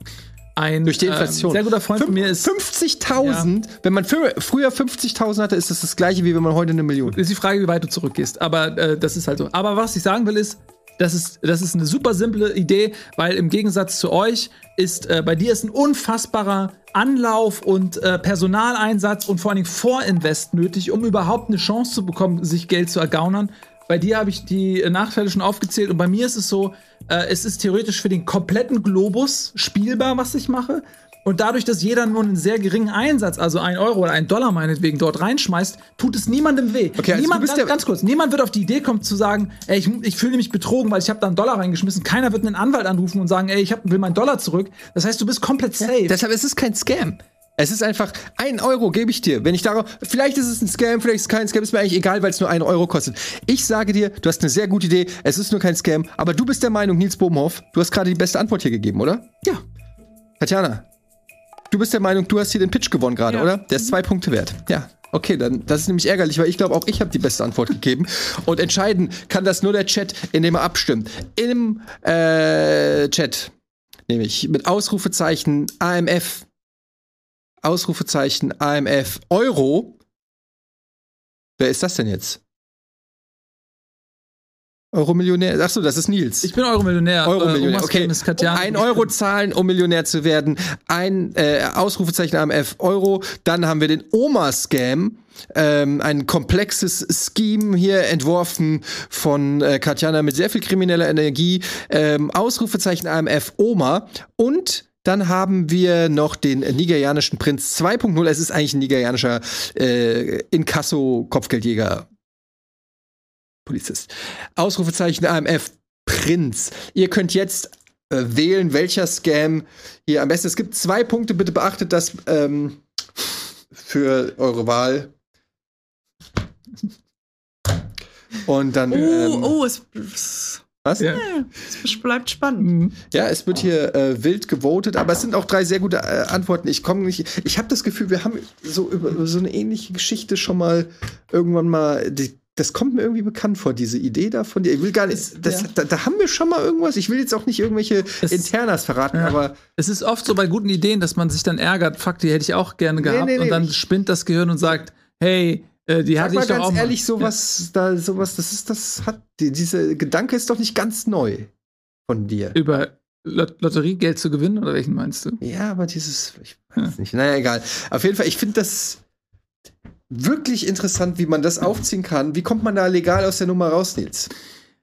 Ein
Durch die
ähm,
Inflation.
sehr guter Freund von mir ist.
50.000, wenn man früher, früher 50.000 hatte, ist das das gleiche, wie wenn man heute eine Million.
ist die Frage, wie weit du zurückgehst. Aber äh, das ist halt so. Aber was ich sagen will, ist, das ist, das ist eine super simple Idee, weil im Gegensatz zu euch ist äh, bei dir ist ein unfassbarer Anlauf und äh, Personaleinsatz und vor allen Dingen Vorinvest nötig, um überhaupt eine Chance zu bekommen, sich Geld zu ergaunern. Bei dir habe ich die Nachteile schon aufgezählt und bei mir ist es so, äh, es ist theoretisch für den kompletten Globus spielbar, was ich mache. Und dadurch, dass jeder nur einen sehr geringen Einsatz, also ein Euro oder ein Dollar meinetwegen, dort reinschmeißt, tut es niemandem weh.
Okay, also
niemand, ganz,
der-
ganz kurz, niemand wird auf die Idee kommen zu sagen, ey, ich, ich fühle mich betrogen, weil ich habe da einen Dollar reingeschmissen. Keiner wird einen Anwalt anrufen und sagen, ey, ich hab, will meinen Dollar zurück. Das heißt, du bist komplett safe.
Deshalb ist es kein Scam. Es ist einfach, ein Euro gebe ich dir. Wenn ich darauf, vielleicht ist es ein Scam, vielleicht ist es kein Scam, ist mir eigentlich egal, weil es nur einen Euro kostet. Ich sage dir, du hast eine sehr gute Idee, es ist nur kein Scam, aber du bist der Meinung, Nils Bobenhoff, du hast gerade die beste Antwort hier gegeben, oder?
ja.
Tatjana, du bist der Meinung, du hast hier den Pitch gewonnen gerade,
Ja.
oder? Der ist zwei Punkte wert. Ja. Okay, dann das ist nämlich ärgerlich, weil ich glaube, auch ich habe die beste Antwort gegeben. Und entscheiden kann das nur der Chat, indem er abstimmt. Im äh, Chat, nämlich mit Ausrufezeichen AMF, Ausrufezeichen AMF Euro. Wer ist das denn jetzt? Euro-Millionär? Achso, das ist Nils.
Ich bin Euro-Millionär.
Euro-Millionär,
Omas
okay.
Game ist Katjana.
Ein Euro zahlen, um Millionär zu werden. Ein äh, Ausrufezeichen AMF Euro. Dann haben wir den Oma-Scam. Ähm, ein komplexes Scheme hier entworfen von äh, Katjana mit sehr viel krimineller Energie. Ähm, Ausrufezeichen AMF Oma. Und dann haben wir noch den nigerianischen Prinz 2.0. Es ist eigentlich ein nigerianischer äh, Inkasso-Kopfgeldjäger. Polizist. Ausrufezeichen AMF Prinz. Ihr könnt jetzt äh, wählen, welcher Scam hier am besten. Es gibt zwei Punkte, bitte beachtet das ähm, für eure Wahl. Und dann.
Oh,
ähm,
oh, es,
was?
Ja.
es bleibt spannend.
Mhm.
Ja, es wird hier äh, wild gewotet, aber es sind auch drei sehr gute äh, Antworten. Ich komme nicht. Ich habe das Gefühl, wir haben so über, über so eine ähnliche Geschichte schon mal irgendwann mal. Die, das kommt mir irgendwie bekannt vor, diese Idee da von dir. Ich will gar nicht. Das,
Ja.
da, da haben wir schon mal irgendwas. Ich will jetzt auch nicht irgendwelche
Es-
Internas verraten,
Ja.
aber
Es ist oft so bei guten Ideen, dass man sich dann ärgert, fuck, die hätte ich auch gerne gehabt.
nee, nee,
und dann spinnt das Gehirn und sagt, hey, äh, die
sag
hatte
mal
ich doch
ganz
auch
ehrlich, sowas, da, sowas, das ist, das hat, die, diese Gedanke ist doch nicht ganz neu von dir.
Über Lot Lotteriegeld zu gewinnen, oder welchen meinst du?
Ja, aber dieses, ich weiß nicht. Naja, egal. Auf jeden Fall, ich finde das wirklich interessant, wie man das aufziehen kann. Wie kommt man da legal aus der Nummer raus, Nils?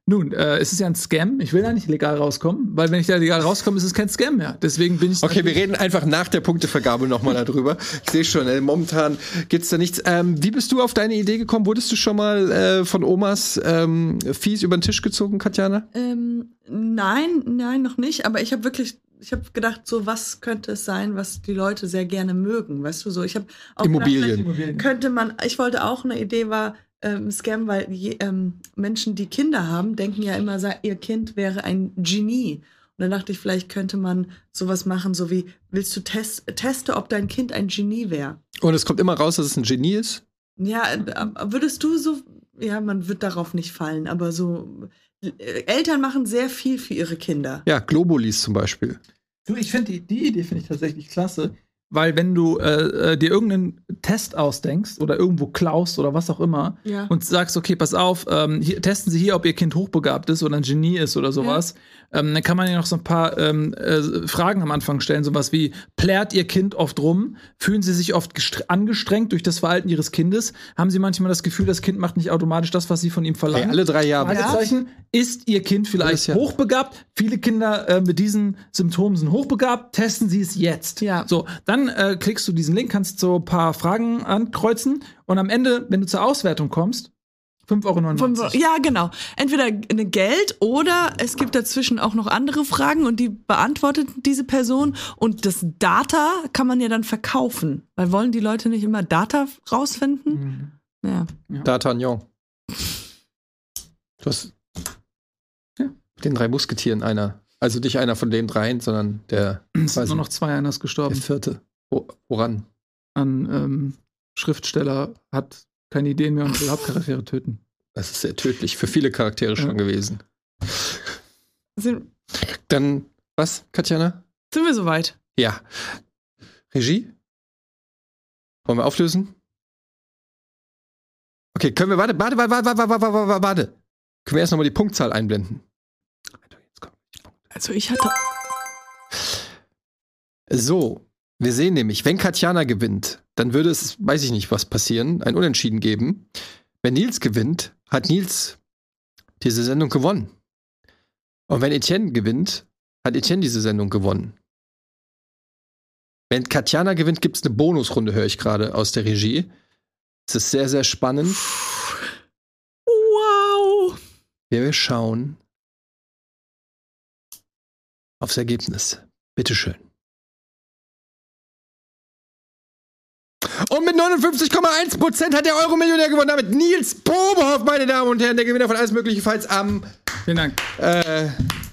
Nun, äh, es ist ja ein Scam. Ich will da nicht legal rauskommen, weil wenn ich da legal rauskomme, ist es kein Scam mehr. Deswegen bin ich.
Okay, wir reden einfach nach der Punktevergabe nochmal darüber. Ich sehe schon, äh, momentan gibt's da nichts. Ähm, wie bist du auf deine Idee gekommen? Wurdest du schon mal äh, von Omas ähm, fies über den Tisch gezogen, Katjana?
Ähm, nein, nein, noch nicht. Aber ich habe wirklich, ich habe gedacht, so was könnte es sein, was die Leute sehr gerne mögen, weißt du so. Ich habe auch
Immobilien.
gedacht, vielleicht könnte man. Ich wollte auch eine Idee war ähm, Scam, weil je, ähm, Menschen, die Kinder haben, denken ja immer, ihr Kind wäre ein Genie. Und dann dachte ich, vielleicht könnte man sowas machen, so wie willst du test, teste, ob dein Kind ein Genie wäre.
Und es kommt immer raus, dass es ein Genie ist.
Ja, äh, würdest du so, ja, man wird darauf nicht fallen, aber so, äh, Eltern machen sehr viel für ihre Kinder.
Ja, Globulis zum Beispiel.
Du, ich finde die, die Idee finde ich tatsächlich klasse, weil wenn du äh, äh, dir irgendeinen Test ausdenkst oder irgendwo klaust oder was auch immer
Ja.
und sagst, okay, pass auf, ähm, hier, testen Sie hier, ob Ihr Kind hochbegabt ist oder ein Genie ist oder sowas, ähm, dann kann man ja noch so ein paar ähm, äh, Fragen am Anfang stellen, sowas wie, plärt Ihr Kind oft rum? Fühlen Sie sich oft gestre- angestrengt durch das Verhalten Ihres Kindes? Haben Sie manchmal das Gefühl, das Kind macht nicht automatisch das, was Sie von ihm verlangen?
Hey, alle drei Jahre.
Fragezeichen. Ist Ihr Kind vielleicht
ja.
hochbegabt? Viele Kinder äh, mit diesen Symptomen sind hochbegabt. Testen Sie es jetzt.
Ja.
So, dann äh, klickst du diesen Link, kannst so ein paar Fragen ankreuzen und am Ende, wenn du zur Auswertung kommst, 5,99 Euro.
Fünf- Ja, genau. Entweder eine Geld oder es gibt dazwischen auch noch andere Fragen und die beantwortet diese Person. Und das Data kann man ja dann verkaufen. Weil wollen die Leute nicht immer Data rausfinden?
Mhm.
Ja.
D'Artagnan. Du hast
Ja.
den drei Musketieren einer. Also nicht einer von den dreien, sondern der,
Es sind nur noch zwei, einer ist
der
gestorben.
vierte. Wo, woran?
Ein ähm, Schriftsteller hat keine Ideen mehr und will Hauptcharaktere töten.
Das ist sehr tödlich. Für viele Charaktere schon
Ja.
gewesen.
Sind,
Dann, was, Katjana?
sind wir soweit?
Ja. Regie? Wollen wir auflösen? Okay, können wir, warte, warte, warte, warte, warte, warte, warte, warte. Können wir erst nochmal die Punktzahl einblenden? Jetzt kommt die Punkt-
Also ich hatte.
So, wir sehen nämlich, wenn Katjana gewinnt, dann würde es, weiß ich nicht, was passieren, ein Unentschieden geben. Wenn Nils gewinnt, hat Nils diese Sendung gewonnen. Und wenn Etienne gewinnt, hat Etienne diese Sendung gewonnen. Wenn Katjana gewinnt, gibt es eine Bonusrunde, höre ich gerade aus der Regie. Es ist sehr, sehr spannend.
Wow!
Wir schauen aufs Ergebnis. Bitteschön. Und mit 59,1% hat der Euro-Millionär gewonnen. Damit Nils Bobehoff, meine Damen und Herren, der Gewinner von Alles Mögliche Falls am
Vielen Dank.
äh,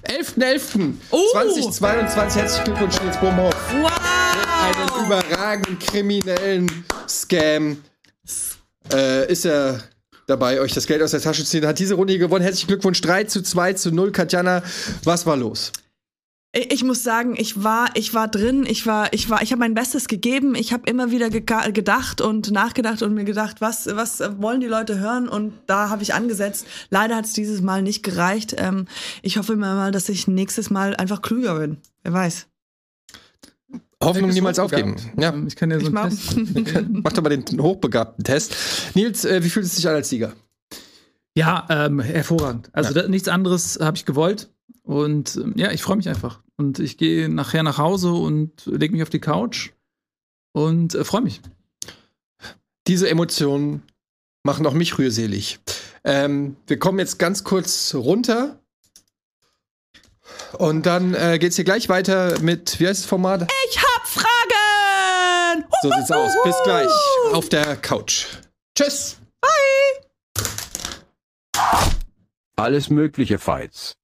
11.11.2022.
Oh!
2022. Herzlichen Glückwunsch, Nils Bobehoff. Einen
Wow!
überragenden kriminellen Scam. Äh, ist er dabei, euch das Geld aus der Tasche zu ziehen. Hat diese Runde hier gewonnen. Herzlichen Glückwunsch. 3 zu 2 zu 0. Katjana, was war los?
Ich muss sagen, ich war, ich war drin, ich war, ich war, ich habe mein Bestes gegeben. Ich habe immer wieder gega- gedacht und nachgedacht und mir gedacht, was, was wollen die Leute hören? Und da habe ich angesetzt. Leider hat es dieses Mal nicht gereicht. Ähm, ich hoffe immer mal, dass ich nächstes Mal einfach klüger bin. Wer weiß.
Hoffnung niemals aufgeben. Ja.
Ähm, Ich kann dir so
Ich
einen
mach,
Test.
Macht aber den hochbegabten Test. Nils, äh, wie fühlt es sich an als Sieger?
Ja, ähm, hervorragend. Also da, nichts anderes habe ich gewollt. Und ähm, ja, ich freue mich einfach. Und ich gehe nachher nach Hause und lege mich auf die Couch und äh, freue mich.
Diese Emotionen machen auch mich rührselig. Ähm, wir kommen jetzt ganz kurz runter. Und dann äh, geht's hier gleich weiter mit, wie heißt das Format?
ich hab Fragen!
So sieht's aus. Bis gleich auf der Couch. Tschüss.
Alles mögliche Fights.